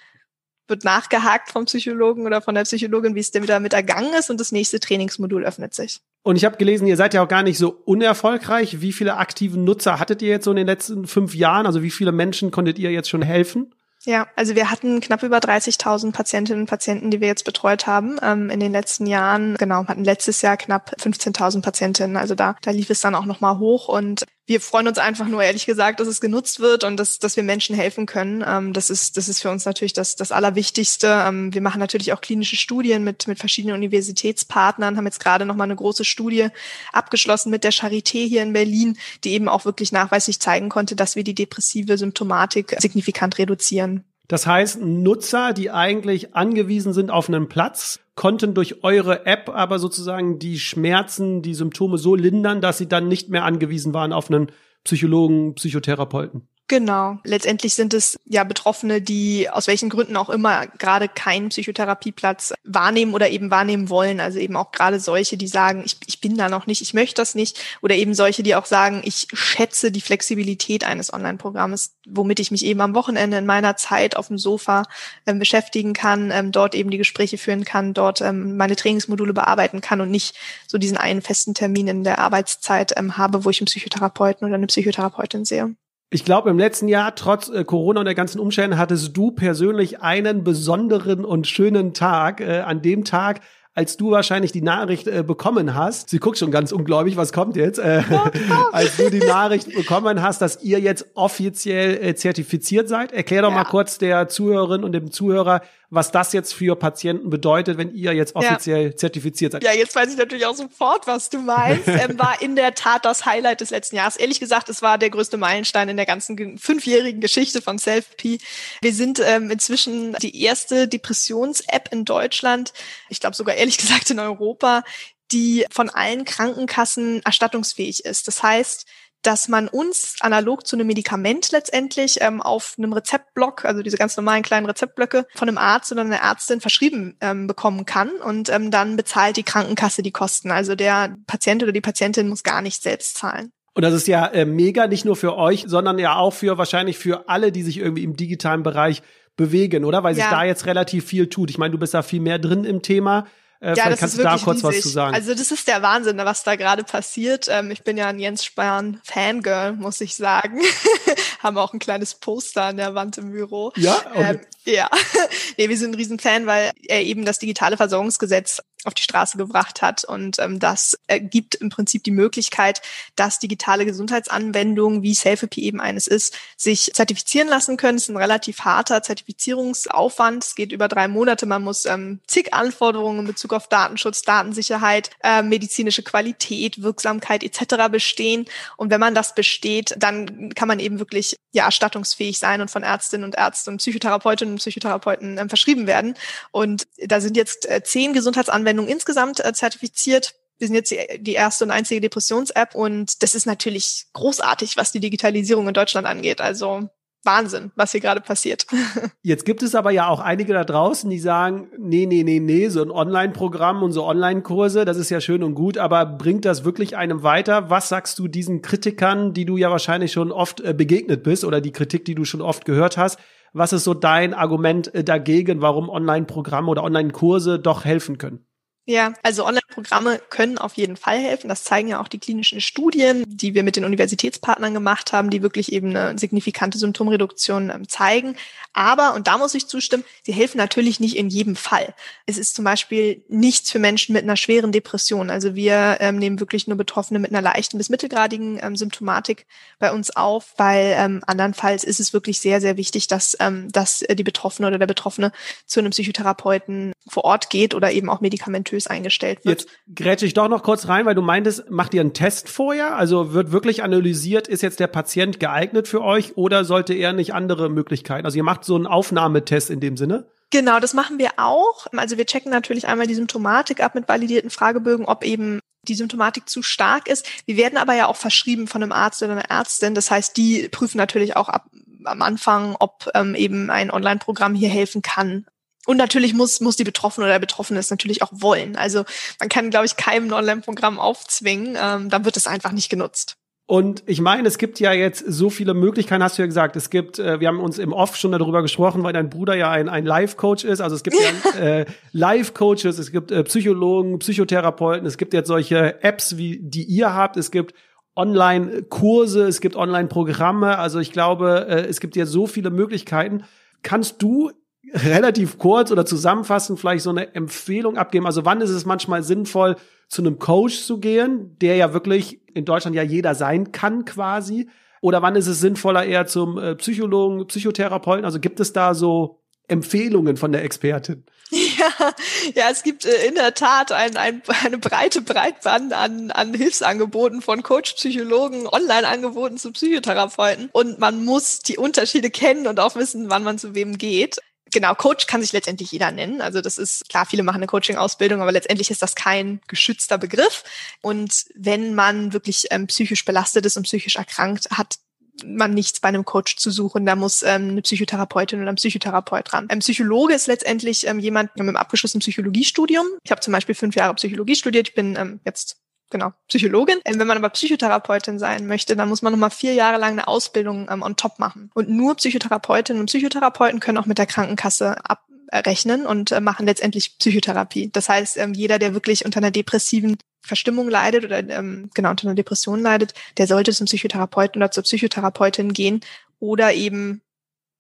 Speaker 1: wird nachgehakt vom Psychologen oder von der Psychologin, wie es denn wieder mit ergangen ist und das nächste Trainingsmodul öffnet sich.
Speaker 2: Und ich habe gelesen, ihr seid ja auch gar nicht so unerfolgreich. Wie viele aktiven Nutzer hattet ihr jetzt so in den letzten fünf Jahren? Also wie viele Menschen konntet ihr jetzt schon helfen?
Speaker 1: Ja, also wir hatten knapp über 30.000 Patientinnen und Patienten, die wir jetzt betreut haben ähm, in den letzten Jahren. Genau, hatten letztes Jahr knapp 15.000 Patientinnen. Also da, da lief es dann auch nochmal hoch und wir freuen uns einfach nur, ehrlich gesagt, dass es genutzt wird und dass, dass wir Menschen helfen können. Ähm, das, ist, das ist für uns natürlich das, das Allerwichtigste. Ähm, wir machen natürlich auch klinische Studien mit, mit verschiedenen Universitätspartnern, haben jetzt gerade nochmal eine große Studie abgeschlossen mit der Charité hier in Berlin, die eben auch wirklich nachweislich zeigen konnte, dass wir die depressive Symptomatik signifikant reduzieren.
Speaker 2: Das heißt, Nutzer, die eigentlich angewiesen sind auf einen Platz, konnten durch eure App aber sozusagen die Schmerzen, die Symptome so lindern, dass sie dann nicht mehr angewiesen waren auf einen Psychologen, Psychotherapeuten.
Speaker 1: Genau. Letztendlich sind es ja Betroffene, die aus welchen Gründen auch immer gerade keinen Psychotherapieplatz wahrnehmen oder eben wahrnehmen wollen. Also eben auch gerade solche, die sagen, ich, ich bin da noch nicht, ich möchte das nicht. Oder eben solche, die auch sagen, ich schätze die Flexibilität eines Online-Programmes, womit ich mich eben am Wochenende in meiner Zeit auf dem Sofa ähm, beschäftigen kann, ähm, dort eben die Gespräche führen kann, dort ähm, meine Trainingsmodule bearbeiten kann und nicht so diesen einen festen Termin in der Arbeitszeit ähm, habe, wo ich einen Psychotherapeuten oder eine Psychotherapeutin sehe.
Speaker 2: Ich glaube, im letzten Jahr, trotz äh, Corona und der ganzen Umstände, hattest du persönlich einen besonderen und schönen Tag. Äh, an dem Tag, als du wahrscheinlich die Nachricht äh, bekommen hast, sie guckt schon ganz ungläubig, was kommt jetzt, äh, [laughs] als du die Nachricht bekommen hast, dass ihr jetzt offiziell äh, zertifiziert seid. Erklär doch ja. mal kurz der Zuhörerin und dem Zuhörer, was das jetzt für Patienten bedeutet, wenn ihr jetzt offiziell ja. zertifiziert seid.
Speaker 1: Ja, jetzt weiß ich natürlich auch sofort, was du meinst. [laughs] ähm, war in der Tat das Highlight des letzten Jahres. Ehrlich gesagt, es war der größte Meilenstein in der ganzen fünfjährigen Geschichte von Self-P. Wir sind ähm, inzwischen die erste Depressions-App in Deutschland, ich glaube sogar ehrlich [laughs] gesagt in Europa, die von allen Krankenkassen erstattungsfähig ist. Das heißt, dass man uns analog zu einem Medikament letztendlich ähm, auf einem Rezeptblock, also diese ganz normalen kleinen Rezeptblöcke, von einem Arzt oder einer Ärztin verschrieben ähm, bekommen kann und ähm, dann bezahlt die Krankenkasse die Kosten. Also der Patient oder die Patientin muss gar nicht selbst zahlen.
Speaker 2: Und das ist ja äh, mega, nicht nur für euch, sondern ja auch für wahrscheinlich für alle, die sich irgendwie im digitalen Bereich bewegen, oder? Weil ja. sich da jetzt relativ viel tut. Ich meine, du bist da viel mehr drin im Thema. Äh, ja, das kannst ist du da kurz riesig. was zu sagen.
Speaker 1: Also das ist der Wahnsinn, was da gerade passiert. Ähm, ich bin ja ein Jens Spahn Fangirl, muss ich sagen. [laughs] Haben auch ein kleines Poster an der Wand im Büro.
Speaker 2: Ja, okay. ähm,
Speaker 1: ja. [laughs] nee, wir sind ein Riesenfan, weil er eben das digitale Versorgungsgesetz auf die Straße gebracht hat. Und ähm, das äh, gibt im Prinzip die Möglichkeit, dass digitale Gesundheitsanwendungen, wie SelfIP eben eines ist, sich zertifizieren lassen können. Es ist ein relativ harter Zertifizierungsaufwand. Es geht über drei Monate. Man muss ähm, zig Anforderungen in Bezug auf Datenschutz, Datensicherheit, äh, medizinische Qualität, Wirksamkeit etc. bestehen. Und wenn man das besteht, dann kann man eben wirklich ja erstattungsfähig sein und von Ärztinnen und Ärzten und Psychotherapeutinnen und Psychotherapeuten ähm, verschrieben werden. Und da sind jetzt äh, zehn Gesundheitsanwendungen Anwendung insgesamt äh, zertifiziert. Wir sind jetzt die, erste und einzige Depressions-App und das ist natürlich großartig, was die Digitalisierung in Deutschland angeht. Also Wahnsinn, was hier gerade passiert. [laughs]
Speaker 2: Jetzt gibt es aber ja auch einige da draußen, die sagen, nee, nee, nee, nee, so ein Online-Programm und so Online-Kurse, das ist ja schön und gut, aber bringt das wirklich einem weiter? Was sagst du diesen Kritikern, die du ja wahrscheinlich schon oft äh, begegnet bist oder die Kritik, die du schon oft gehört hast? Was ist so dein Argument äh, dagegen, warum Online-Programme oder Online-Kurse doch helfen können?
Speaker 1: Ja, also Online-Programme können auf jeden Fall helfen. Das zeigen ja auch die klinischen Studien, die wir mit den Universitätspartnern gemacht haben, die wirklich eben eine signifikante Symptomreduktion ähm, zeigen. Aber, und da muss ich zustimmen, sie helfen natürlich nicht in jedem Fall. Es ist zum Beispiel nichts für Menschen mit einer schweren Depression. Also wir ähm, nehmen wirklich nur Betroffene mit einer leichten bis mittelgradigen ähm, Symptomatik bei uns auf, weil ähm, andernfalls ist es wirklich sehr, sehr wichtig, dass, ähm, dass die Betroffene oder der Betroffene zu einem Psychotherapeuten vor Ort geht oder eben auch medikamentös medikamentös eingestellt wird.
Speaker 2: Jetzt grätsche ich doch noch kurz rein, weil du meintest, macht ihr einen Test vorher? Also wird wirklich analysiert, ist jetzt der Patient geeignet für euch oder sollte er nicht andere Möglichkeiten? Also ihr macht so einen Aufnahmetest in dem Sinne?
Speaker 1: Genau, das machen wir auch. Also wir checken natürlich einmal die Symptomatik ab mit validierten Fragebögen, ob eben die Symptomatik zu stark ist. Wir werden aber ja auch verschrieben von einem Arzt oder einer Ärztin. Das heißt, die prüfen natürlich auch ab, am Anfang, ob ähm, eben ein Online-Programm hier helfen kann. Und natürlich muss, muss die Betroffene oder der Betroffene es natürlich auch wollen. Also man kann, glaube ich, keinem Online-Programm aufzwingen. Ähm, dann wird es einfach nicht genutzt.
Speaker 2: Und ich meine, es gibt ja jetzt so viele Möglichkeiten, hast du ja gesagt. Es gibt, äh, wir haben uns im Off schon darüber gesprochen, weil dein Bruder ja ein, ein Life-Coach ist. Also es gibt ja [laughs] äh, Life-Coaches, es gibt äh, Psychologen, Psychotherapeuten, es gibt jetzt solche Apps, wie die ihr habt, es gibt Online-Kurse, es gibt Online-Programme. Also ich glaube, äh, es gibt ja so viele Möglichkeiten. Kannst du relativ kurz oder zusammenfassend vielleicht so eine Empfehlung abgeben? Also wann ist es manchmal sinnvoll, zu einem Coach zu gehen, der ja wirklich in Deutschland ja jeder sein kann quasi? Oder wann ist es sinnvoller eher zum äh, Psychologen, Psychotherapeuten? Also gibt es da so Empfehlungen von der Expertin?
Speaker 1: Ja, ja, es gibt äh, in der Tat ein, ein, eine breite Breitband an, an Hilfsangeboten von Coach, Psychologen, Online-Angeboten zu Psychotherapeuten. Und man muss die Unterschiede kennen und auch wissen, wann man zu wem geht genau, Coach kann sich letztendlich jeder nennen. Also das ist klar, viele machen eine Coaching-Ausbildung, aber letztendlich ist das kein geschützter Begriff. Und wenn man wirklich ähm, psychisch belastet ist und psychisch erkrankt, hat man nichts bei einem Coach zu suchen. Da muss ähm, eine Psychotherapeutin oder ein Psychotherapeut dran. Ein Psychologe ist letztendlich ähm, jemand mit einem abgeschlossenen Psychologiestudium. Ich habe zum Beispiel fünf Jahre Psychologie studiert. Ich bin ähm, jetzt genau, Psychologin. Ähm, wenn man aber Psychotherapeutin sein möchte, dann muss man nochmal vier Jahre lang eine Ausbildung ähm, on top machen. Und nur Psychotherapeutinnen und Psychotherapeuten können auch mit der Krankenkasse abrechnen und äh, machen letztendlich Psychotherapie. Das heißt, ähm, jeder, der wirklich unter einer depressiven Verstimmung leidet oder ähm, genau unter einer Depression leidet, der sollte zum Psychotherapeuten oder zur Psychotherapeutin gehen oder eben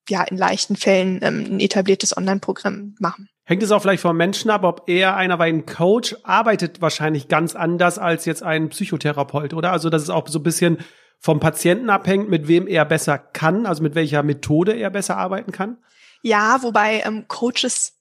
Speaker 1: ja in leichten Fällen ähm, ein etabliertes Online-Programm machen.
Speaker 2: Hängt es auch vielleicht vom Menschen ab, ob er einer, weil ein Coach arbeitet wahrscheinlich ganz anders als jetzt ein Psychotherapeut, oder? Also, dass es auch so ein bisschen vom Patienten abhängt, mit wem er besser kann, also mit welcher Methode er besser arbeiten kann?
Speaker 1: Ja, wobei ähm, Coaches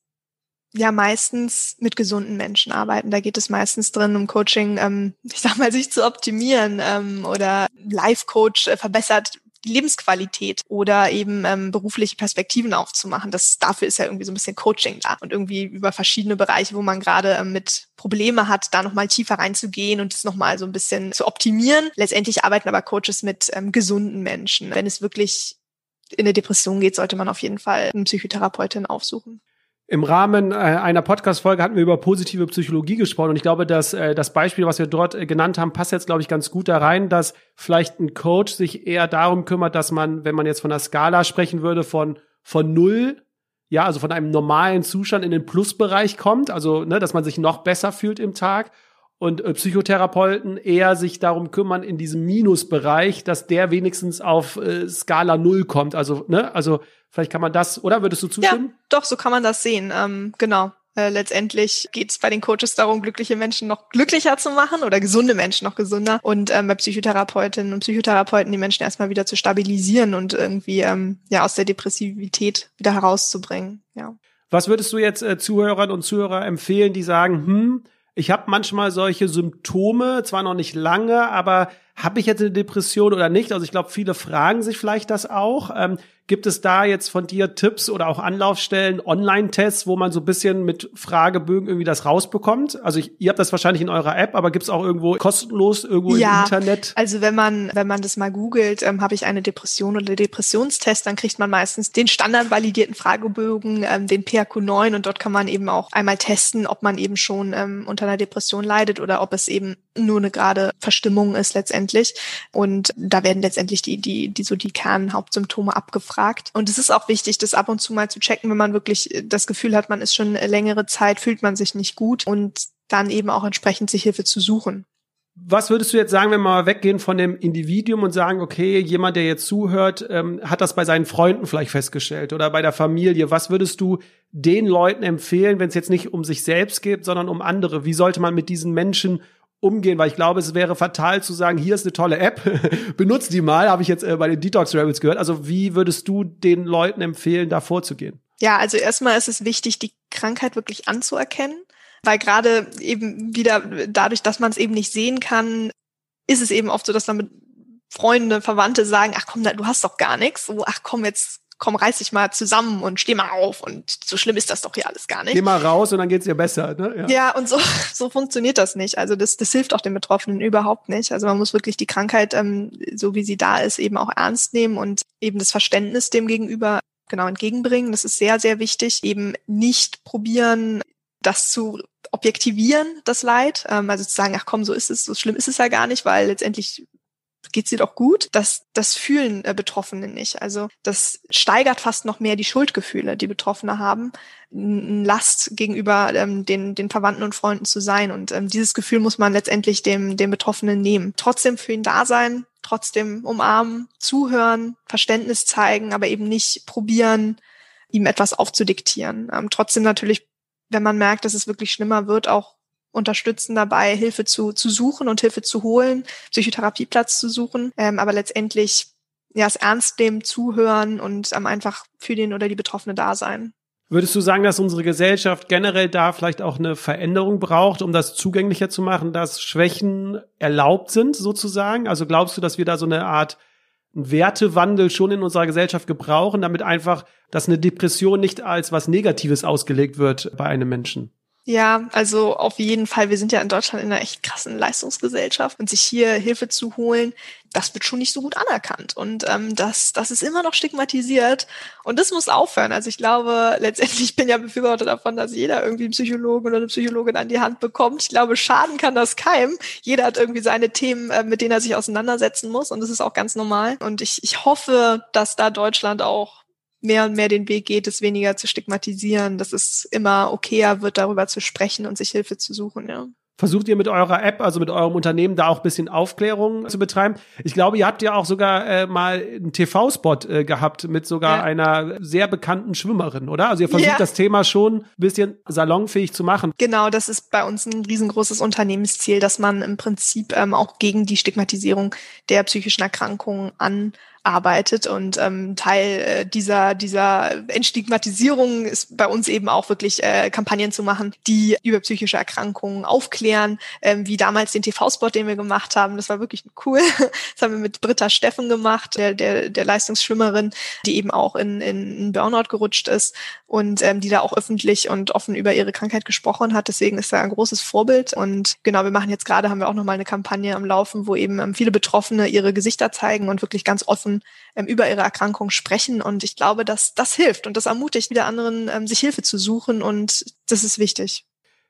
Speaker 1: ja meistens mit gesunden Menschen arbeiten. Da geht es meistens drin, um Coaching, ähm, [laughs] ich sag mal, sich zu optimieren ähm, oder Life-Coach äh, verbessert Lebensqualität oder eben ähm, berufliche Perspektiven aufzumachen. Das dafür ist ja irgendwie so ein bisschen Coaching da und irgendwie über verschiedene Bereiche, wo man gerade ähm, mit Probleme hat, da nochmal tiefer reinzugehen und es nochmal so ein bisschen zu optimieren. Letztendlich arbeiten aber Coaches mit ähm, gesunden Menschen. Wenn es wirklich in eine Depression geht, sollte man auf jeden Fall eine Psychotherapeutin aufsuchen.
Speaker 2: Im Rahmen äh, einer Podcast-Folge hatten wir über positive Psychologie gesprochen und ich glaube, dass äh, das Beispiel, was wir dort äh, genannt haben, passt jetzt, glaube ich, ganz gut da rein, dass vielleicht ein Coach sich eher darum kümmert, dass man, wenn man jetzt von der Skala sprechen würde, von, von null, ja, also von einem normalen Zustand in den Plusbereich kommt, also, ne, dass man sich noch besser fühlt im Tag und äh, Psychotherapeuten eher sich darum kümmern in diesem Minusbereich, dass der wenigstens auf äh, Skala null kommt, also, ne, also Vielleicht kann man das, oder würdest du zustimmen?
Speaker 1: Ja, doch, so kann man das sehen. Ähm, genau. Äh, letztendlich geht es bei den Coaches darum, glückliche Menschen noch glücklicher zu machen oder gesunde Menschen noch gesunder und ähm, bei Psychotherapeutinnen und Psychotherapeuten die Menschen erstmal wieder zu stabilisieren und irgendwie ähm, ja aus der Depressivität wieder herauszubringen. Ja.
Speaker 2: Was würdest du jetzt äh, Zuhörern und Zuhörer empfehlen, die sagen, hm, ich habe manchmal solche Symptome, zwar noch nicht lange, aber habe ich jetzt eine Depression oder nicht? Also ich glaube, viele fragen sich vielleicht das auch. Ähm, Gibt es da jetzt von dir Tipps oder auch Anlaufstellen, Online-Tests, wo man so ein bisschen mit Fragebögen irgendwie das rausbekommt? Also ich, ihr habt das wahrscheinlich in eurer App, aber gibt es auch irgendwo kostenlos irgendwo ja, im Internet?
Speaker 1: Also wenn man wenn man das mal googelt, ähm, habe ich eine Depression oder Depressionstest, dann kriegt man meistens den standardvalidierten Fragebogen, ähm, den PHQ-9 und dort kann man eben auch einmal testen, ob man eben schon ähm, unter einer Depression leidet oder ob es eben nur eine gerade Verstimmung ist letztendlich. Und da werden letztendlich die die die so die Kernhauptsymptome abgefragt gefragt. Und es ist auch wichtig, das ab und zu mal zu checken, wenn man wirklich das Gefühl hat, man ist schon längere Zeit, fühlt man sich nicht gut und dann eben auch entsprechend sich Hilfe zu suchen.
Speaker 2: Was würdest du jetzt sagen, wenn wir mal weggehen von dem Individuum und sagen, okay, jemand, der jetzt zuhört, ähm, hat das bei seinen Freunden vielleicht festgestellt oder bei der Familie. Was würdest du den Leuten empfehlen, wenn es jetzt nicht um sich selbst geht, sondern um andere? Wie sollte man mit diesen Menschen umgehen, weil ich glaube, es wäre fatal zu sagen, hier ist eine tolle App, [laughs] benutzt die mal, habe ich jetzt äh, bei den Detox Rebels gehört. Also wie würdest du den Leuten empfehlen, da vorzugehen?
Speaker 1: Ja, also erstmal ist es wichtig, die Krankheit wirklich anzuerkennen, weil gerade eben wieder dadurch, dass man es eben nicht sehen kann, ist es eben oft so, dass dann Freunde, Verwandte sagen, ach komm, du hast doch gar nichts. So, ach komm, jetzt komm, reiß dich mal zusammen und steh mal auf und so schlimm ist das doch hier alles gar nicht.
Speaker 2: Geh mal raus und dann geht's dir besser, ne?
Speaker 1: Ja, ja und so, [laughs] so funktioniert das nicht. Also das, das hilft auch den Betroffenen überhaupt nicht. Also man muss wirklich die Krankheit, ähm, so wie sie da ist, eben auch ernst nehmen und eben das Verständnis dem gegenüber genau entgegenbringen. Das ist sehr, sehr wichtig. Eben nicht probieren, das zu objektivieren, das Leid. Ähm, also zu sagen, ach komm, so ist es, so schlimm ist es ja gar nicht, weil letztendlich geht's dir doch gut? Das, das fühlen äh, Betroffene nicht. Also das steigert fast noch mehr die Schuldgefühle, die Betroffene haben, eine Last gegenüber ähm, den, den Verwandten und Freunden zu sein. Und ähm, dieses Gefühl muss man letztendlich dem, dem Betroffenen nehmen. Trotzdem für ihn da sein, trotzdem umarmen, zuhören, Verständnis zeigen, aber eben nicht probieren, ihm etwas aufzudiktieren. Ähm, trotzdem natürlich, wenn man merkt, dass es wirklich schlimmer wird, auch unterstützen dabei, Hilfe zu, zu suchen und Hilfe zu holen, Psychotherapieplatz zu suchen, ähm, aber letztendlich ja es ernst nehmen, zuhören und ähm, einfach für den oder die Betroffene da sein.
Speaker 2: Würdest du sagen, dass unsere Gesellschaft generell da vielleicht auch eine Veränderung braucht, um das zugänglicher zu machen, dass Schwächen erlaubt sind, sozusagen? Also glaubst du, dass wir da so eine Art Wertewandel schon in unserer Gesellschaft gebrauchen, damit einfach, dass eine Depression nicht als was Negatives ausgelegt wird bei einem Menschen?
Speaker 1: Ja, also auf jeden Fall. Wir sind ja in Deutschland in einer echt krassen Leistungsgesellschaft und sich hier Hilfe zu holen, das wird schon nicht so gut anerkannt und ähm, das, das ist immer noch stigmatisiert und das muss aufhören. Also ich glaube, [laughs] letztendlich bin ja Befürworter davon, dass jeder irgendwie einen Psychologen oder eine Psychologin an die Hand bekommt. Ich glaube, schaden kann das keinem. Jeder hat irgendwie seine Themen, äh, mit denen er sich auseinandersetzen muss und das ist auch ganz normal. Und ich, ich hoffe, dass da Deutschland auch mehr und mehr den Weg geht, es weniger zu stigmatisieren, dass es immer okayer wird, darüber zu sprechen und sich Hilfe zu suchen, ja.
Speaker 2: Versucht ihr mit eurer App, also mit eurem Unternehmen, da auch ein bisschen Aufklärung zu betreiben? Ich glaube, ihr habt ja auch sogar äh, mal einen TV-Spot äh, gehabt mit sogar ja. einer sehr bekannten Schwimmerin, oder? Also ihr versucht ja. das Thema schon ein bisschen salonfähig zu machen.
Speaker 1: Genau, das ist bei uns ein riesengroßes Unternehmensziel, dass man im Prinzip ähm, auch gegen die Stigmatisierung der psychischen Erkrankungen an arbeitet und ähm, Teil äh, dieser dieser Entstigmatisierung ist bei uns eben auch wirklich äh, Kampagnen zu machen, die über psychische Erkrankungen aufklären, ähm, wie damals den TV-Spot, den wir gemacht haben. Das war wirklich cool. [laughs] Das haben wir mit Britta Steffen gemacht, der der, der Leistungsschwimmerin, die eben auch in, in Burnout gerutscht ist und ähm, die da auch öffentlich und offen über ihre Krankheit gesprochen hat. Deswegen ist er ein großes Vorbild. Und genau, wir machen jetzt gerade, haben wir auch nochmal eine Kampagne am Laufen, wo eben ähm, viele Betroffene ihre Gesichter zeigen und wirklich ganz offen offen ähm, über ihre Erkrankung sprechen. Und ich glaube, dass das hilft und das ermutigt wieder anderen, ähm, sich Hilfe zu suchen. Und das ist wichtig.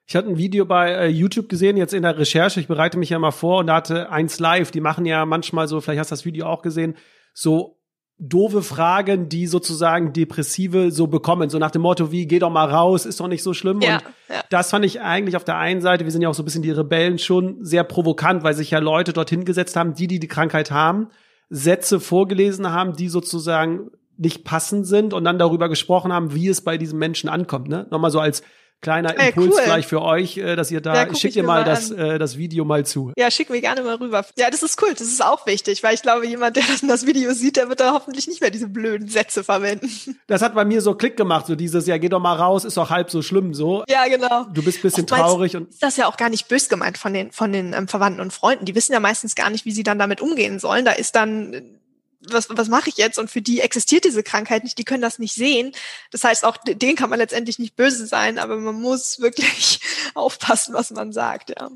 Speaker 2: Ich hatte ein Video bei äh, YouTube gesehen, jetzt in der Recherche. Ich bereite mich ja mal vor und da hatte eins live. Die machen ja manchmal so, vielleicht hast du das Video auch gesehen, so doofe Fragen, die sozusagen Depressive so bekommen. So nach dem Motto wie, geh doch mal raus, ist doch nicht so schlimm. Ja, und ja. das fand ich eigentlich auf der einen Seite, wir sind ja auch so ein bisschen die Rebellen schon sehr provokant, weil sich ja Leute dorthin gesetzt haben, die, die die Krankheit haben Sätze vorgelesen haben, die sozusagen nicht passend sind und dann darüber gesprochen haben, wie es bei diesem Menschen ankommt. Ne? Nochmal so als kleiner Impuls cool. gleich für euch, äh, dass ihr da, ja, schickt ihr mal, mal das, äh, das Video mal zu.
Speaker 1: Ja, schick mir gerne mal rüber. Ja, das ist cool, das ist auch wichtig, weil ich glaube, jemand, der das, das Video sieht, der wird da hoffentlich nicht mehr diese blöden Sätze verwenden. [laughs]
Speaker 2: Das hat bei mir so Klick gemacht, so dieses, ja, geh doch mal raus, ist doch halb so schlimm, so.
Speaker 1: Ja, genau.
Speaker 2: Du bist bisschen Oftmals traurig und.
Speaker 1: Ist das ja auch gar nicht bös gemeint von den, von den ähm, Verwandten und Freunden. Die wissen ja meistens gar nicht, wie sie dann damit umgehen sollen. Da ist dann was, was mache ich jetzt? Und für die existiert diese Krankheit nicht, die können das nicht sehen. Das heißt, auch denen kann man letztendlich nicht böse sein, aber man muss wirklich [laughs] aufpassen, was man sagt, ja.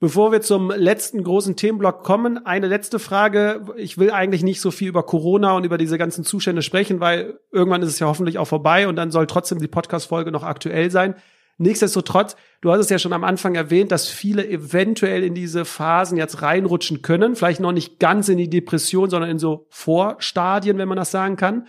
Speaker 2: Bevor wir zum letzten großen Themenblock kommen, eine letzte Frage. Ich will eigentlich nicht so viel über Corona und über diese ganzen Zustände sprechen, weil irgendwann ist es ja hoffentlich auch vorbei und dann soll trotzdem die Podcast-Folge noch aktuell sein. Nichtsdestotrotz, du hast es ja schon am Anfang erwähnt, dass viele eventuell in diese Phasen jetzt reinrutschen können. Vielleicht noch nicht ganz in die Depression, sondern in so Vorstadien, wenn man das sagen kann.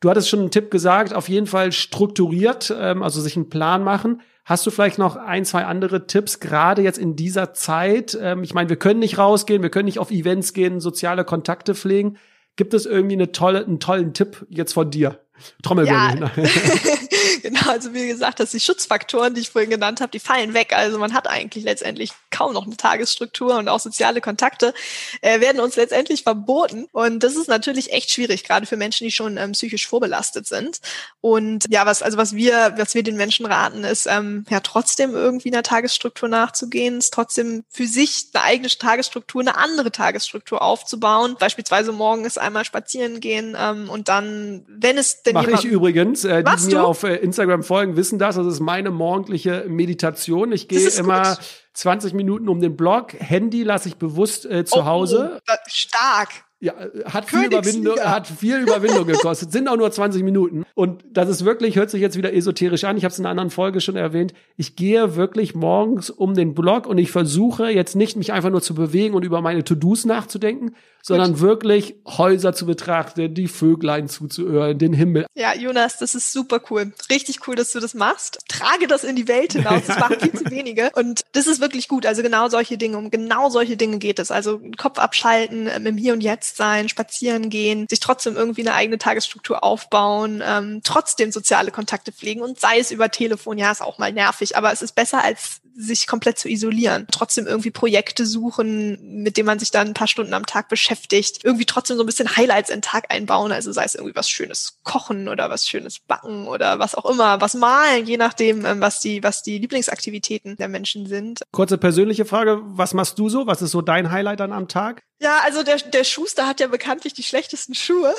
Speaker 2: Du hattest schon einen Tipp gesagt, auf jeden Fall strukturiert, ähm, also sich einen Plan machen. Hast du vielleicht noch ein, zwei andere Tipps, gerade jetzt in dieser Zeit? Ähm, ich meine, wir können nicht rausgehen, wir können nicht auf Events gehen, soziale Kontakte pflegen. Gibt es irgendwie eine tolle, einen tollen Tipp jetzt von dir? Trommelwirbel. Ja. [laughs] [laughs] [laughs]
Speaker 1: genau, also wie gesagt, dass die Schutzfaktoren, die ich vorhin genannt habe, die fallen weg. Also man hat eigentlich letztendlich kaum noch eine Tagesstruktur und auch soziale Kontakte äh, werden uns letztendlich verboten. Und das ist natürlich echt schwierig, gerade für Menschen, die schon ähm, psychisch vorbelastet sind. Und ja, was also was wir was wir den Menschen raten, ist ähm, ja trotzdem irgendwie einer Tagesstruktur nachzugehen, ist trotzdem für sich eine eigene Tagesstruktur, eine andere Tagesstruktur aufzubauen. Beispielsweise morgens einmal spazieren gehen ähm, und dann, wenn es
Speaker 2: denn Mach ich übrigens. Äh, die mir auf äh, Instagram folgen, wissen das. Das ist meine morgendliche Meditation. Ich gehe immer gut. 20 Minuten um den Blog. Handy lasse ich bewusst äh, zu oh, Hause.
Speaker 1: Stark.
Speaker 2: Ja, hat viel, Überwindung, hat viel Überwindung gekostet. Sind auch nur 20 Minuten. Und das ist wirklich, hört sich jetzt wieder esoterisch an. Ich habe es in einer anderen Folge schon erwähnt. Ich gehe wirklich morgens um den Blog und ich versuche jetzt nicht, mich einfach nur zu bewegen und über meine To-Dos nachzudenken, sondern Gut. wirklich Häuser zu betrachten, die Vöglein zuzuhören, den Himmel.
Speaker 1: Ja, Jonas, das ist super cool. Richtig cool, dass du das machst. Trage das in die Welt hinaus. Das machen viel zu wenige. Und das ist wirklich gut. Also genau solche Dinge, um genau solche Dinge geht es. Also Kopf abschalten, ähm, im Hier und Jetzt sein, spazieren gehen, sich trotzdem irgendwie eine eigene Tagesstruktur aufbauen, ähm, trotzdem soziale Kontakte pflegen und sei es über Telefon, ja, ist auch mal nervig, aber es ist besser als sich komplett zu isolieren. Trotzdem irgendwie Projekte suchen, mit denen man sich dann ein paar Stunden am Tag beschäftigt. Irgendwie trotzdem so ein bisschen Highlights in den Tag einbauen. Also sei es irgendwie was Schönes kochen oder was Schönes backen oder was auch immer, was malen, je nachdem, ähm, was die, was die Lieblingsaktivitäten der Menschen sind.
Speaker 2: Kurze persönliche Frage. Was machst du so? Was ist so dein Highlight dann am Tag?
Speaker 1: Ja, also der, der Schuster hat ja bekanntlich die schlechtesten Schuhe.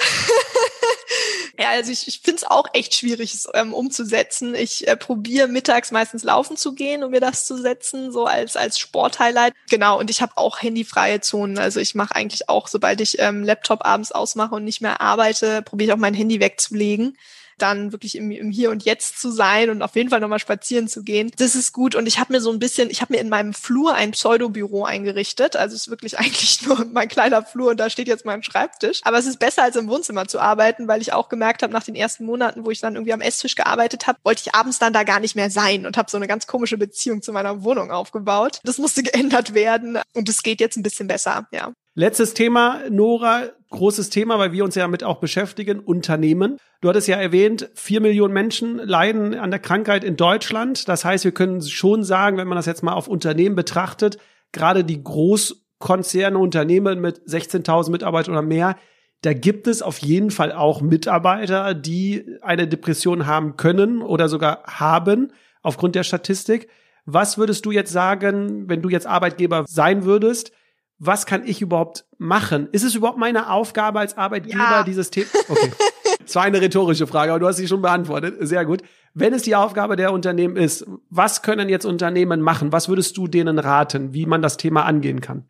Speaker 1: [laughs] ja, also ich, ich finde es auch echt schwierig, es ähm, umzusetzen. Ich äh, probiere mittags meistens laufen zu gehen, um mir das zu setzen, so als, als Sporthighlight. Genau, und ich habe auch handyfreie Zonen. Also ich mache eigentlich auch, sobald ich ähm, Laptop abends ausmache und nicht mehr arbeite, probiere ich auch mein Handy wegzulegen dann wirklich im, im Hier und Jetzt zu sein und auf jeden Fall nochmal spazieren zu gehen. Das ist gut. Und ich habe mir so ein bisschen, ich habe mir in meinem Flur ein Pseudobüro eingerichtet. Also es ist wirklich [laughs] eigentlich nur mein kleiner Flur und da steht jetzt mein Schreibtisch. Aber es ist besser als im Wohnzimmer zu arbeiten, weil ich auch gemerkt habe, nach den ersten Monaten, wo ich dann irgendwie am Esstisch gearbeitet habe, wollte ich abends dann da gar nicht mehr sein und habe so eine ganz komische Beziehung zu meiner Wohnung aufgebaut. Das musste [laughs] geändert werden und es geht jetzt ein bisschen besser, ja.
Speaker 2: Letztes Thema, Nora, großes Thema, weil wir uns ja mit auch beschäftigen, Unternehmen. Du hattest ja erwähnt, vier Millionen Menschen leiden an der Krankheit in Deutschland. Das heißt, wir können schon sagen, wenn man das jetzt mal auf Unternehmen betrachtet, gerade die Großkonzerne, Unternehmen mit 16.000 Mitarbeitern oder mehr, da gibt es auf jeden Fall auch Mitarbeiter, die eine Depression haben können oder sogar haben aufgrund der Statistik. Was würdest du jetzt sagen, wenn du jetzt Arbeitgeber sein würdest? Was kann ich überhaupt machen? Ist es überhaupt meine Aufgabe als Arbeitgeber, ja. dieses Thema? Okay. [laughs] Das war eine rhetorische Frage, aber du hast sie schon beantwortet. Sehr gut. Wenn es die Aufgabe der Unternehmen ist, was können jetzt Unternehmen machen? Was würdest du denen raten, wie man das Thema angehen kann?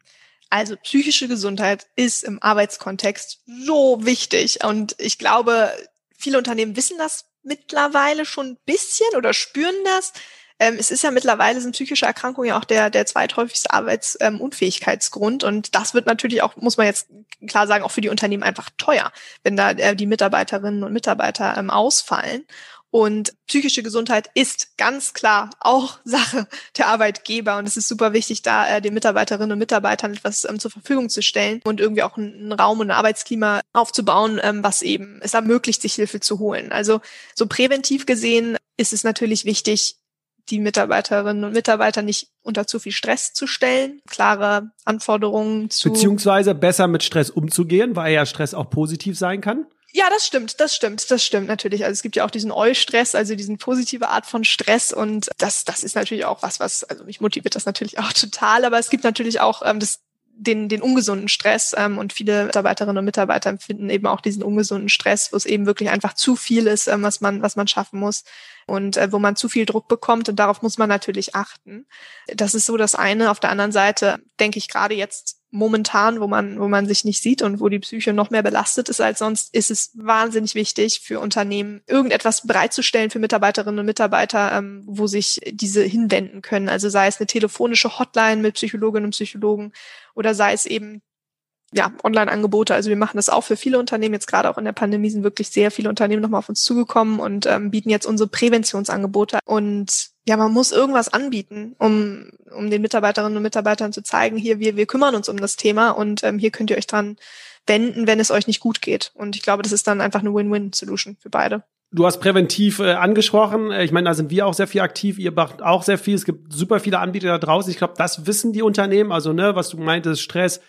Speaker 1: Also psychische Gesundheit ist im Arbeitskontext so wichtig und ich glaube, viele Unternehmen wissen das mittlerweile schon ein bisschen oder spüren das. Ähm, es ist ja mittlerweile sind psychische Erkrankungen ja auch der, der zweithäufigste Arbeitsunfähigkeitsgrund. Ähm, und das wird natürlich auch, muss man jetzt klar sagen, auch für die Unternehmen einfach teuer, wenn da äh, die Mitarbeiterinnen und Mitarbeiter ähm, ausfallen. Und psychische Gesundheit ist ganz klar auch [laughs] Sache der Arbeitgeber. Und es ist super wichtig, da äh, den Mitarbeiterinnen und Mitarbeitern etwas ähm, zur Verfügung zu stellen und irgendwie auch einen, Raum und ein Arbeitsklima aufzubauen, ähm, was eben es ermöglicht, sich Hilfe zu holen. Also so präventiv gesehen ist es natürlich wichtig, die Mitarbeiterinnen und Mitarbeiter nicht unter zu viel Stress zu stellen, klare Anforderungen zu.
Speaker 2: Beziehungsweise besser mit Stress umzugehen, weil ja Stress auch positiv sein kann.
Speaker 1: Ja, das stimmt, das stimmt, das stimmt natürlich. Also es gibt ja auch diesen Eu-Stress, also diesen positive Art von Stress und das, das ist natürlich auch was, was, also mich motiviert das natürlich auch [laughs] total, aber es gibt natürlich auch ähm, das den, den ungesunden Stress ähm, und viele Mitarbeiterinnen und Mitarbeiter empfinden eben auch diesen ungesunden Stress, wo es eben wirklich einfach zu viel ist, ähm, was man was man schaffen muss und äh, wo man zu viel Druck bekommt und darauf muss man natürlich achten. Das ist so das eine. Auf der anderen Seite denke ich gerade jetzt momentan, wo man, wo man sich nicht sieht und wo die Psyche noch mehr belastet ist als sonst, ist es wahnsinnig wichtig für Unternehmen, irgendetwas bereitzustellen für Mitarbeiterinnen und Mitarbeiter, ähm, wo sich diese hinwenden können. Also sei es eine telefonische Hotline mit Psychologinnen und Psychologen oder sei es eben ja, Online-Angebote. Also wir machen das auch für viele Unternehmen. Jetzt gerade auch in der Pandemie sind wirklich sehr viele Unternehmen nochmal auf uns zugekommen und ähm, bieten jetzt unsere Präventionsangebote. Und ja, man muss irgendwas anbieten, um, um den Mitarbeiterinnen und Mitarbeitern zu zeigen, hier, wir, wir kümmern uns um das Thema und ähm, hier könnt ihr euch dran wenden, wenn es euch nicht gut geht. Und ich glaube, das ist dann einfach eine Win-Win-Solution für beide.
Speaker 2: Du hast präventiv äh, angesprochen. Äh, ich meine, da sind wir auch sehr viel aktiv. Ihr macht auch sehr viel. Es gibt super viele Anbieter da draußen. Ich glaube, das wissen die Unternehmen. Also, ne, was du meintest, Stress,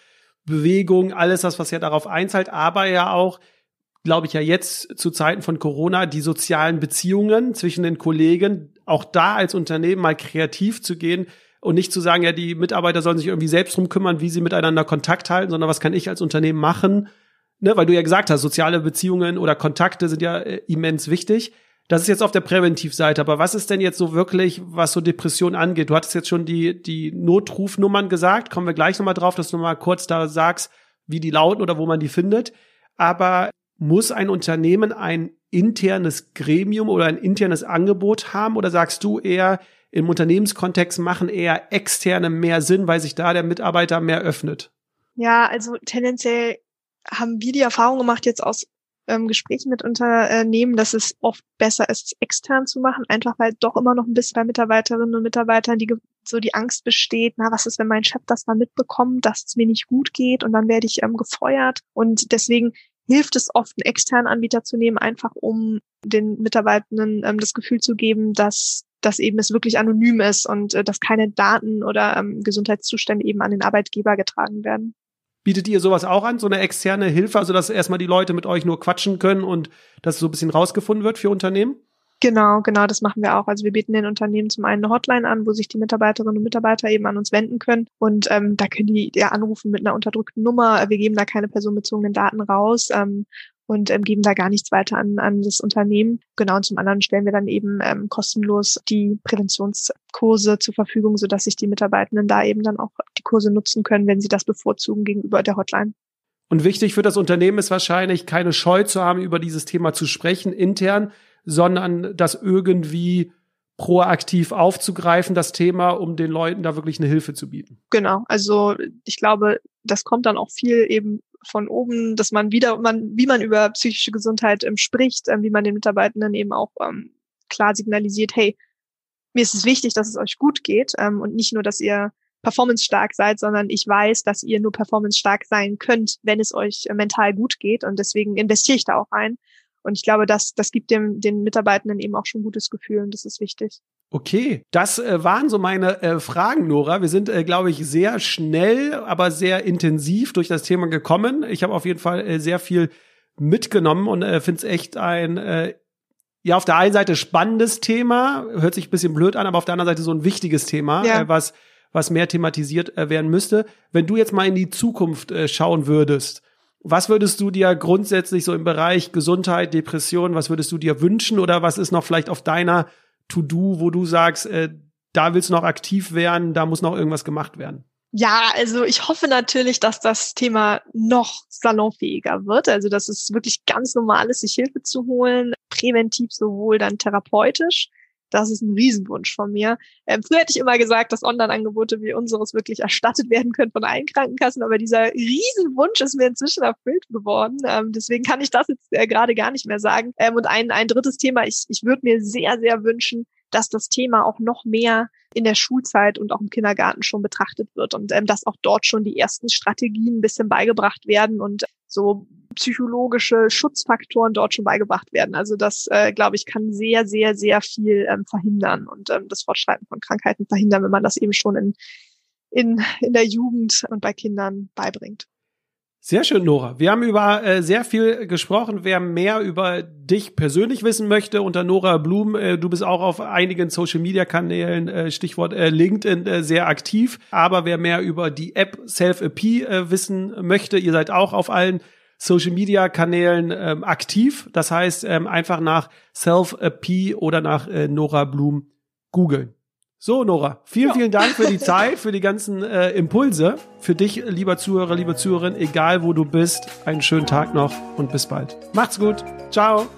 Speaker 2: Bewegung, alles das, was ja darauf einzahlt, aber ja auch, glaube ich, ja jetzt zu Zeiten von Corona, die sozialen Beziehungen zwischen den Kollegen, auch da als Unternehmen mal kreativ zu gehen und nicht zu sagen, ja, die Mitarbeiter sollen sich irgendwie selbst drum kümmern, wie sie miteinander Kontakt halten, sondern was kann ich als Unternehmen machen, ne, weil du ja gesagt hast, soziale Beziehungen oder Kontakte sind ja äh, immens wichtig. Das ist jetzt auf der Präventivseite, aber was ist denn jetzt so wirklich, was so Depression angeht? Du hattest jetzt schon die, die Notrufnummern gesagt, kommen wir gleich nochmal drauf, dass du mal kurz da sagst, wie die lauten oder wo man die findet. Aber muss ein Unternehmen ein internes Gremium oder ein internes Angebot haben oder sagst du eher, im Unternehmenskontext machen eher externe mehr Sinn, weil sich da der Mitarbeiter mehr öffnet?
Speaker 1: Ja, also tendenziell haben wir die Erfahrung gemacht jetzt aus ähm, Gesprächen mit Unternehmen, dass es oft besser ist, extern zu machen, einfach weil doch immer noch ein bisschen bei Mitarbeiterinnen und Mitarbeitern die so die Angst besteht, na, was ist, wenn mein Chef das mal mitbekommt, dass es mir nicht gut geht und dann werde ich ähm, gefeuert. Und deswegen hilft es oft, einen externen Anbieter zu nehmen, einfach um den Mitarbeitenden ähm, das Gefühl zu geben, dass dass eben es wirklich anonym ist und äh, dass keine Daten oder ähm, Gesundheitszustände eben an den Arbeitgeber getragen werden.
Speaker 2: Bietet ihr sowas auch an, so eine externe Hilfe, also dass erstmal die Leute mit euch nur quatschen können und dass so ein bisschen rausgefunden wird für Unternehmen?
Speaker 1: Genau, genau, das machen wir auch. Also wir bieten den Unternehmen zum einen eine Hotline an, wo sich die Mitarbeiterinnen und Mitarbeiter eben an uns wenden können. Und ähm, da können die ja anrufen mit einer unterdrückten Nummer. Wir geben da keine personenbezogenen Daten raus. Ähm, und ähm, geben da gar nichts weiter an, an das Unternehmen. Genau, und zum anderen stellen wir dann eben ähm, kostenlos die Präventionskurse zur Verfügung, sodass sich die Mitarbeitenden da eben dann auch die Kurse nutzen können, wenn sie das bevorzugen gegenüber der Hotline.
Speaker 2: Und wichtig für das Unternehmen ist wahrscheinlich, keine Scheu zu haben, über dieses Thema zu sprechen intern, sondern das irgendwie proaktiv aufzugreifen, das Thema, um den Leuten da wirklich eine Hilfe zu bieten.
Speaker 1: Genau, also ich glaube, das kommt dann auch viel eben von oben, dass man wieder, man, wie man über psychische Gesundheit ähm, spricht, ähm, wie man den Mitarbeitenden eben auch ähm, klar signalisiert, hey, mir ist es wichtig, dass es euch gut geht ähm, und nicht nur, dass ihr performance-stark seid, sondern ich weiß, dass ihr nur performance-stark sein könnt, wenn es euch äh, mental gut geht und deswegen investiere ich da auch ein. Und ich glaube, das, das gibt dem, den Mitarbeitenden eben auch schon ein gutes Gefühl und das ist wichtig.
Speaker 2: Okay, das äh, waren so meine äh, Fragen, Nora. Wir sind, äh, glaube ich, sehr schnell, aber sehr intensiv durch das Thema gekommen. Ich habe auf jeden Fall sehr viel mitgenommen und finde es echt ein, ja, auf der einen Seite spannendes Thema, hört sich ein bisschen blöd an, aber auf der anderen Seite so ein wichtiges Thema, ja. was, was mehr thematisiert werden müsste. Wenn du jetzt mal in die Zukunft schauen würdest, was würdest du dir grundsätzlich so im Bereich Gesundheit, Depression, was würdest du dir wünschen oder was ist noch vielleicht auf deiner To-Do, wo du sagst, äh, da willst du noch aktiv werden, da muss noch irgendwas gemacht werden?
Speaker 1: Ja, also ich hoffe natürlich, dass das Thema noch salonfähiger wird. Also dass es wirklich ganz normal ist, sich Hilfe zu holen, präventiv sowohl dann therapeutisch. Das ist ein Riesenwunsch von mir. Ähm, früher hätte ich immer gesagt, dass Online-Angebote wie unseres wirklich erstattet werden können von allen Krankenkassen, aber dieser Riesenwunsch ist mir inzwischen erfüllt geworden. Ähm, deswegen kann ich das jetzt äh, gerade gar nicht mehr sagen. Ähm, und ein, ein drittes Thema, ich, ich würde mir sehr, sehr wünschen, dass das Thema auch noch mehr in der Schulzeit und auch im Kindergarten schon betrachtet wird und ähm, dass auch dort schon die ersten Strategien ein bisschen beigebracht werden und so psychologische Schutzfaktoren dort schon beigebracht werden. Also das, äh, glaube ich, kann sehr, sehr, sehr viel ähm, verhindern und ähm, das Fortschreiten von Krankheiten verhindern, wenn man das eben schon in, in, in der Jugend und bei Kindern beibringt.
Speaker 2: Sehr schön, Nora. Wir haben über äh, sehr viel gesprochen. Wer mehr über dich persönlich wissen möchte, unter Nora Blum, äh, du bist auch auf einigen Social-Media-Kanälen, äh, Stichwort äh, LinkedIn, äh, sehr aktiv. Aber wer mehr über die App Self-AP äh, wissen möchte, ihr seid auch auf allen Social-Media-Kanälen ähm, aktiv. Das heißt, ähm, einfach nach Self-AP oder nach äh, Nora Blum googeln. So, Nora, vielen, ja. vielen Dank für die [laughs] Zeit, für die ganzen äh, Impulse. Für dich, lieber Zuhörer, liebe Zuhörerin, egal wo du bist, einen schönen Tag noch und bis bald. Macht's gut. Ciao.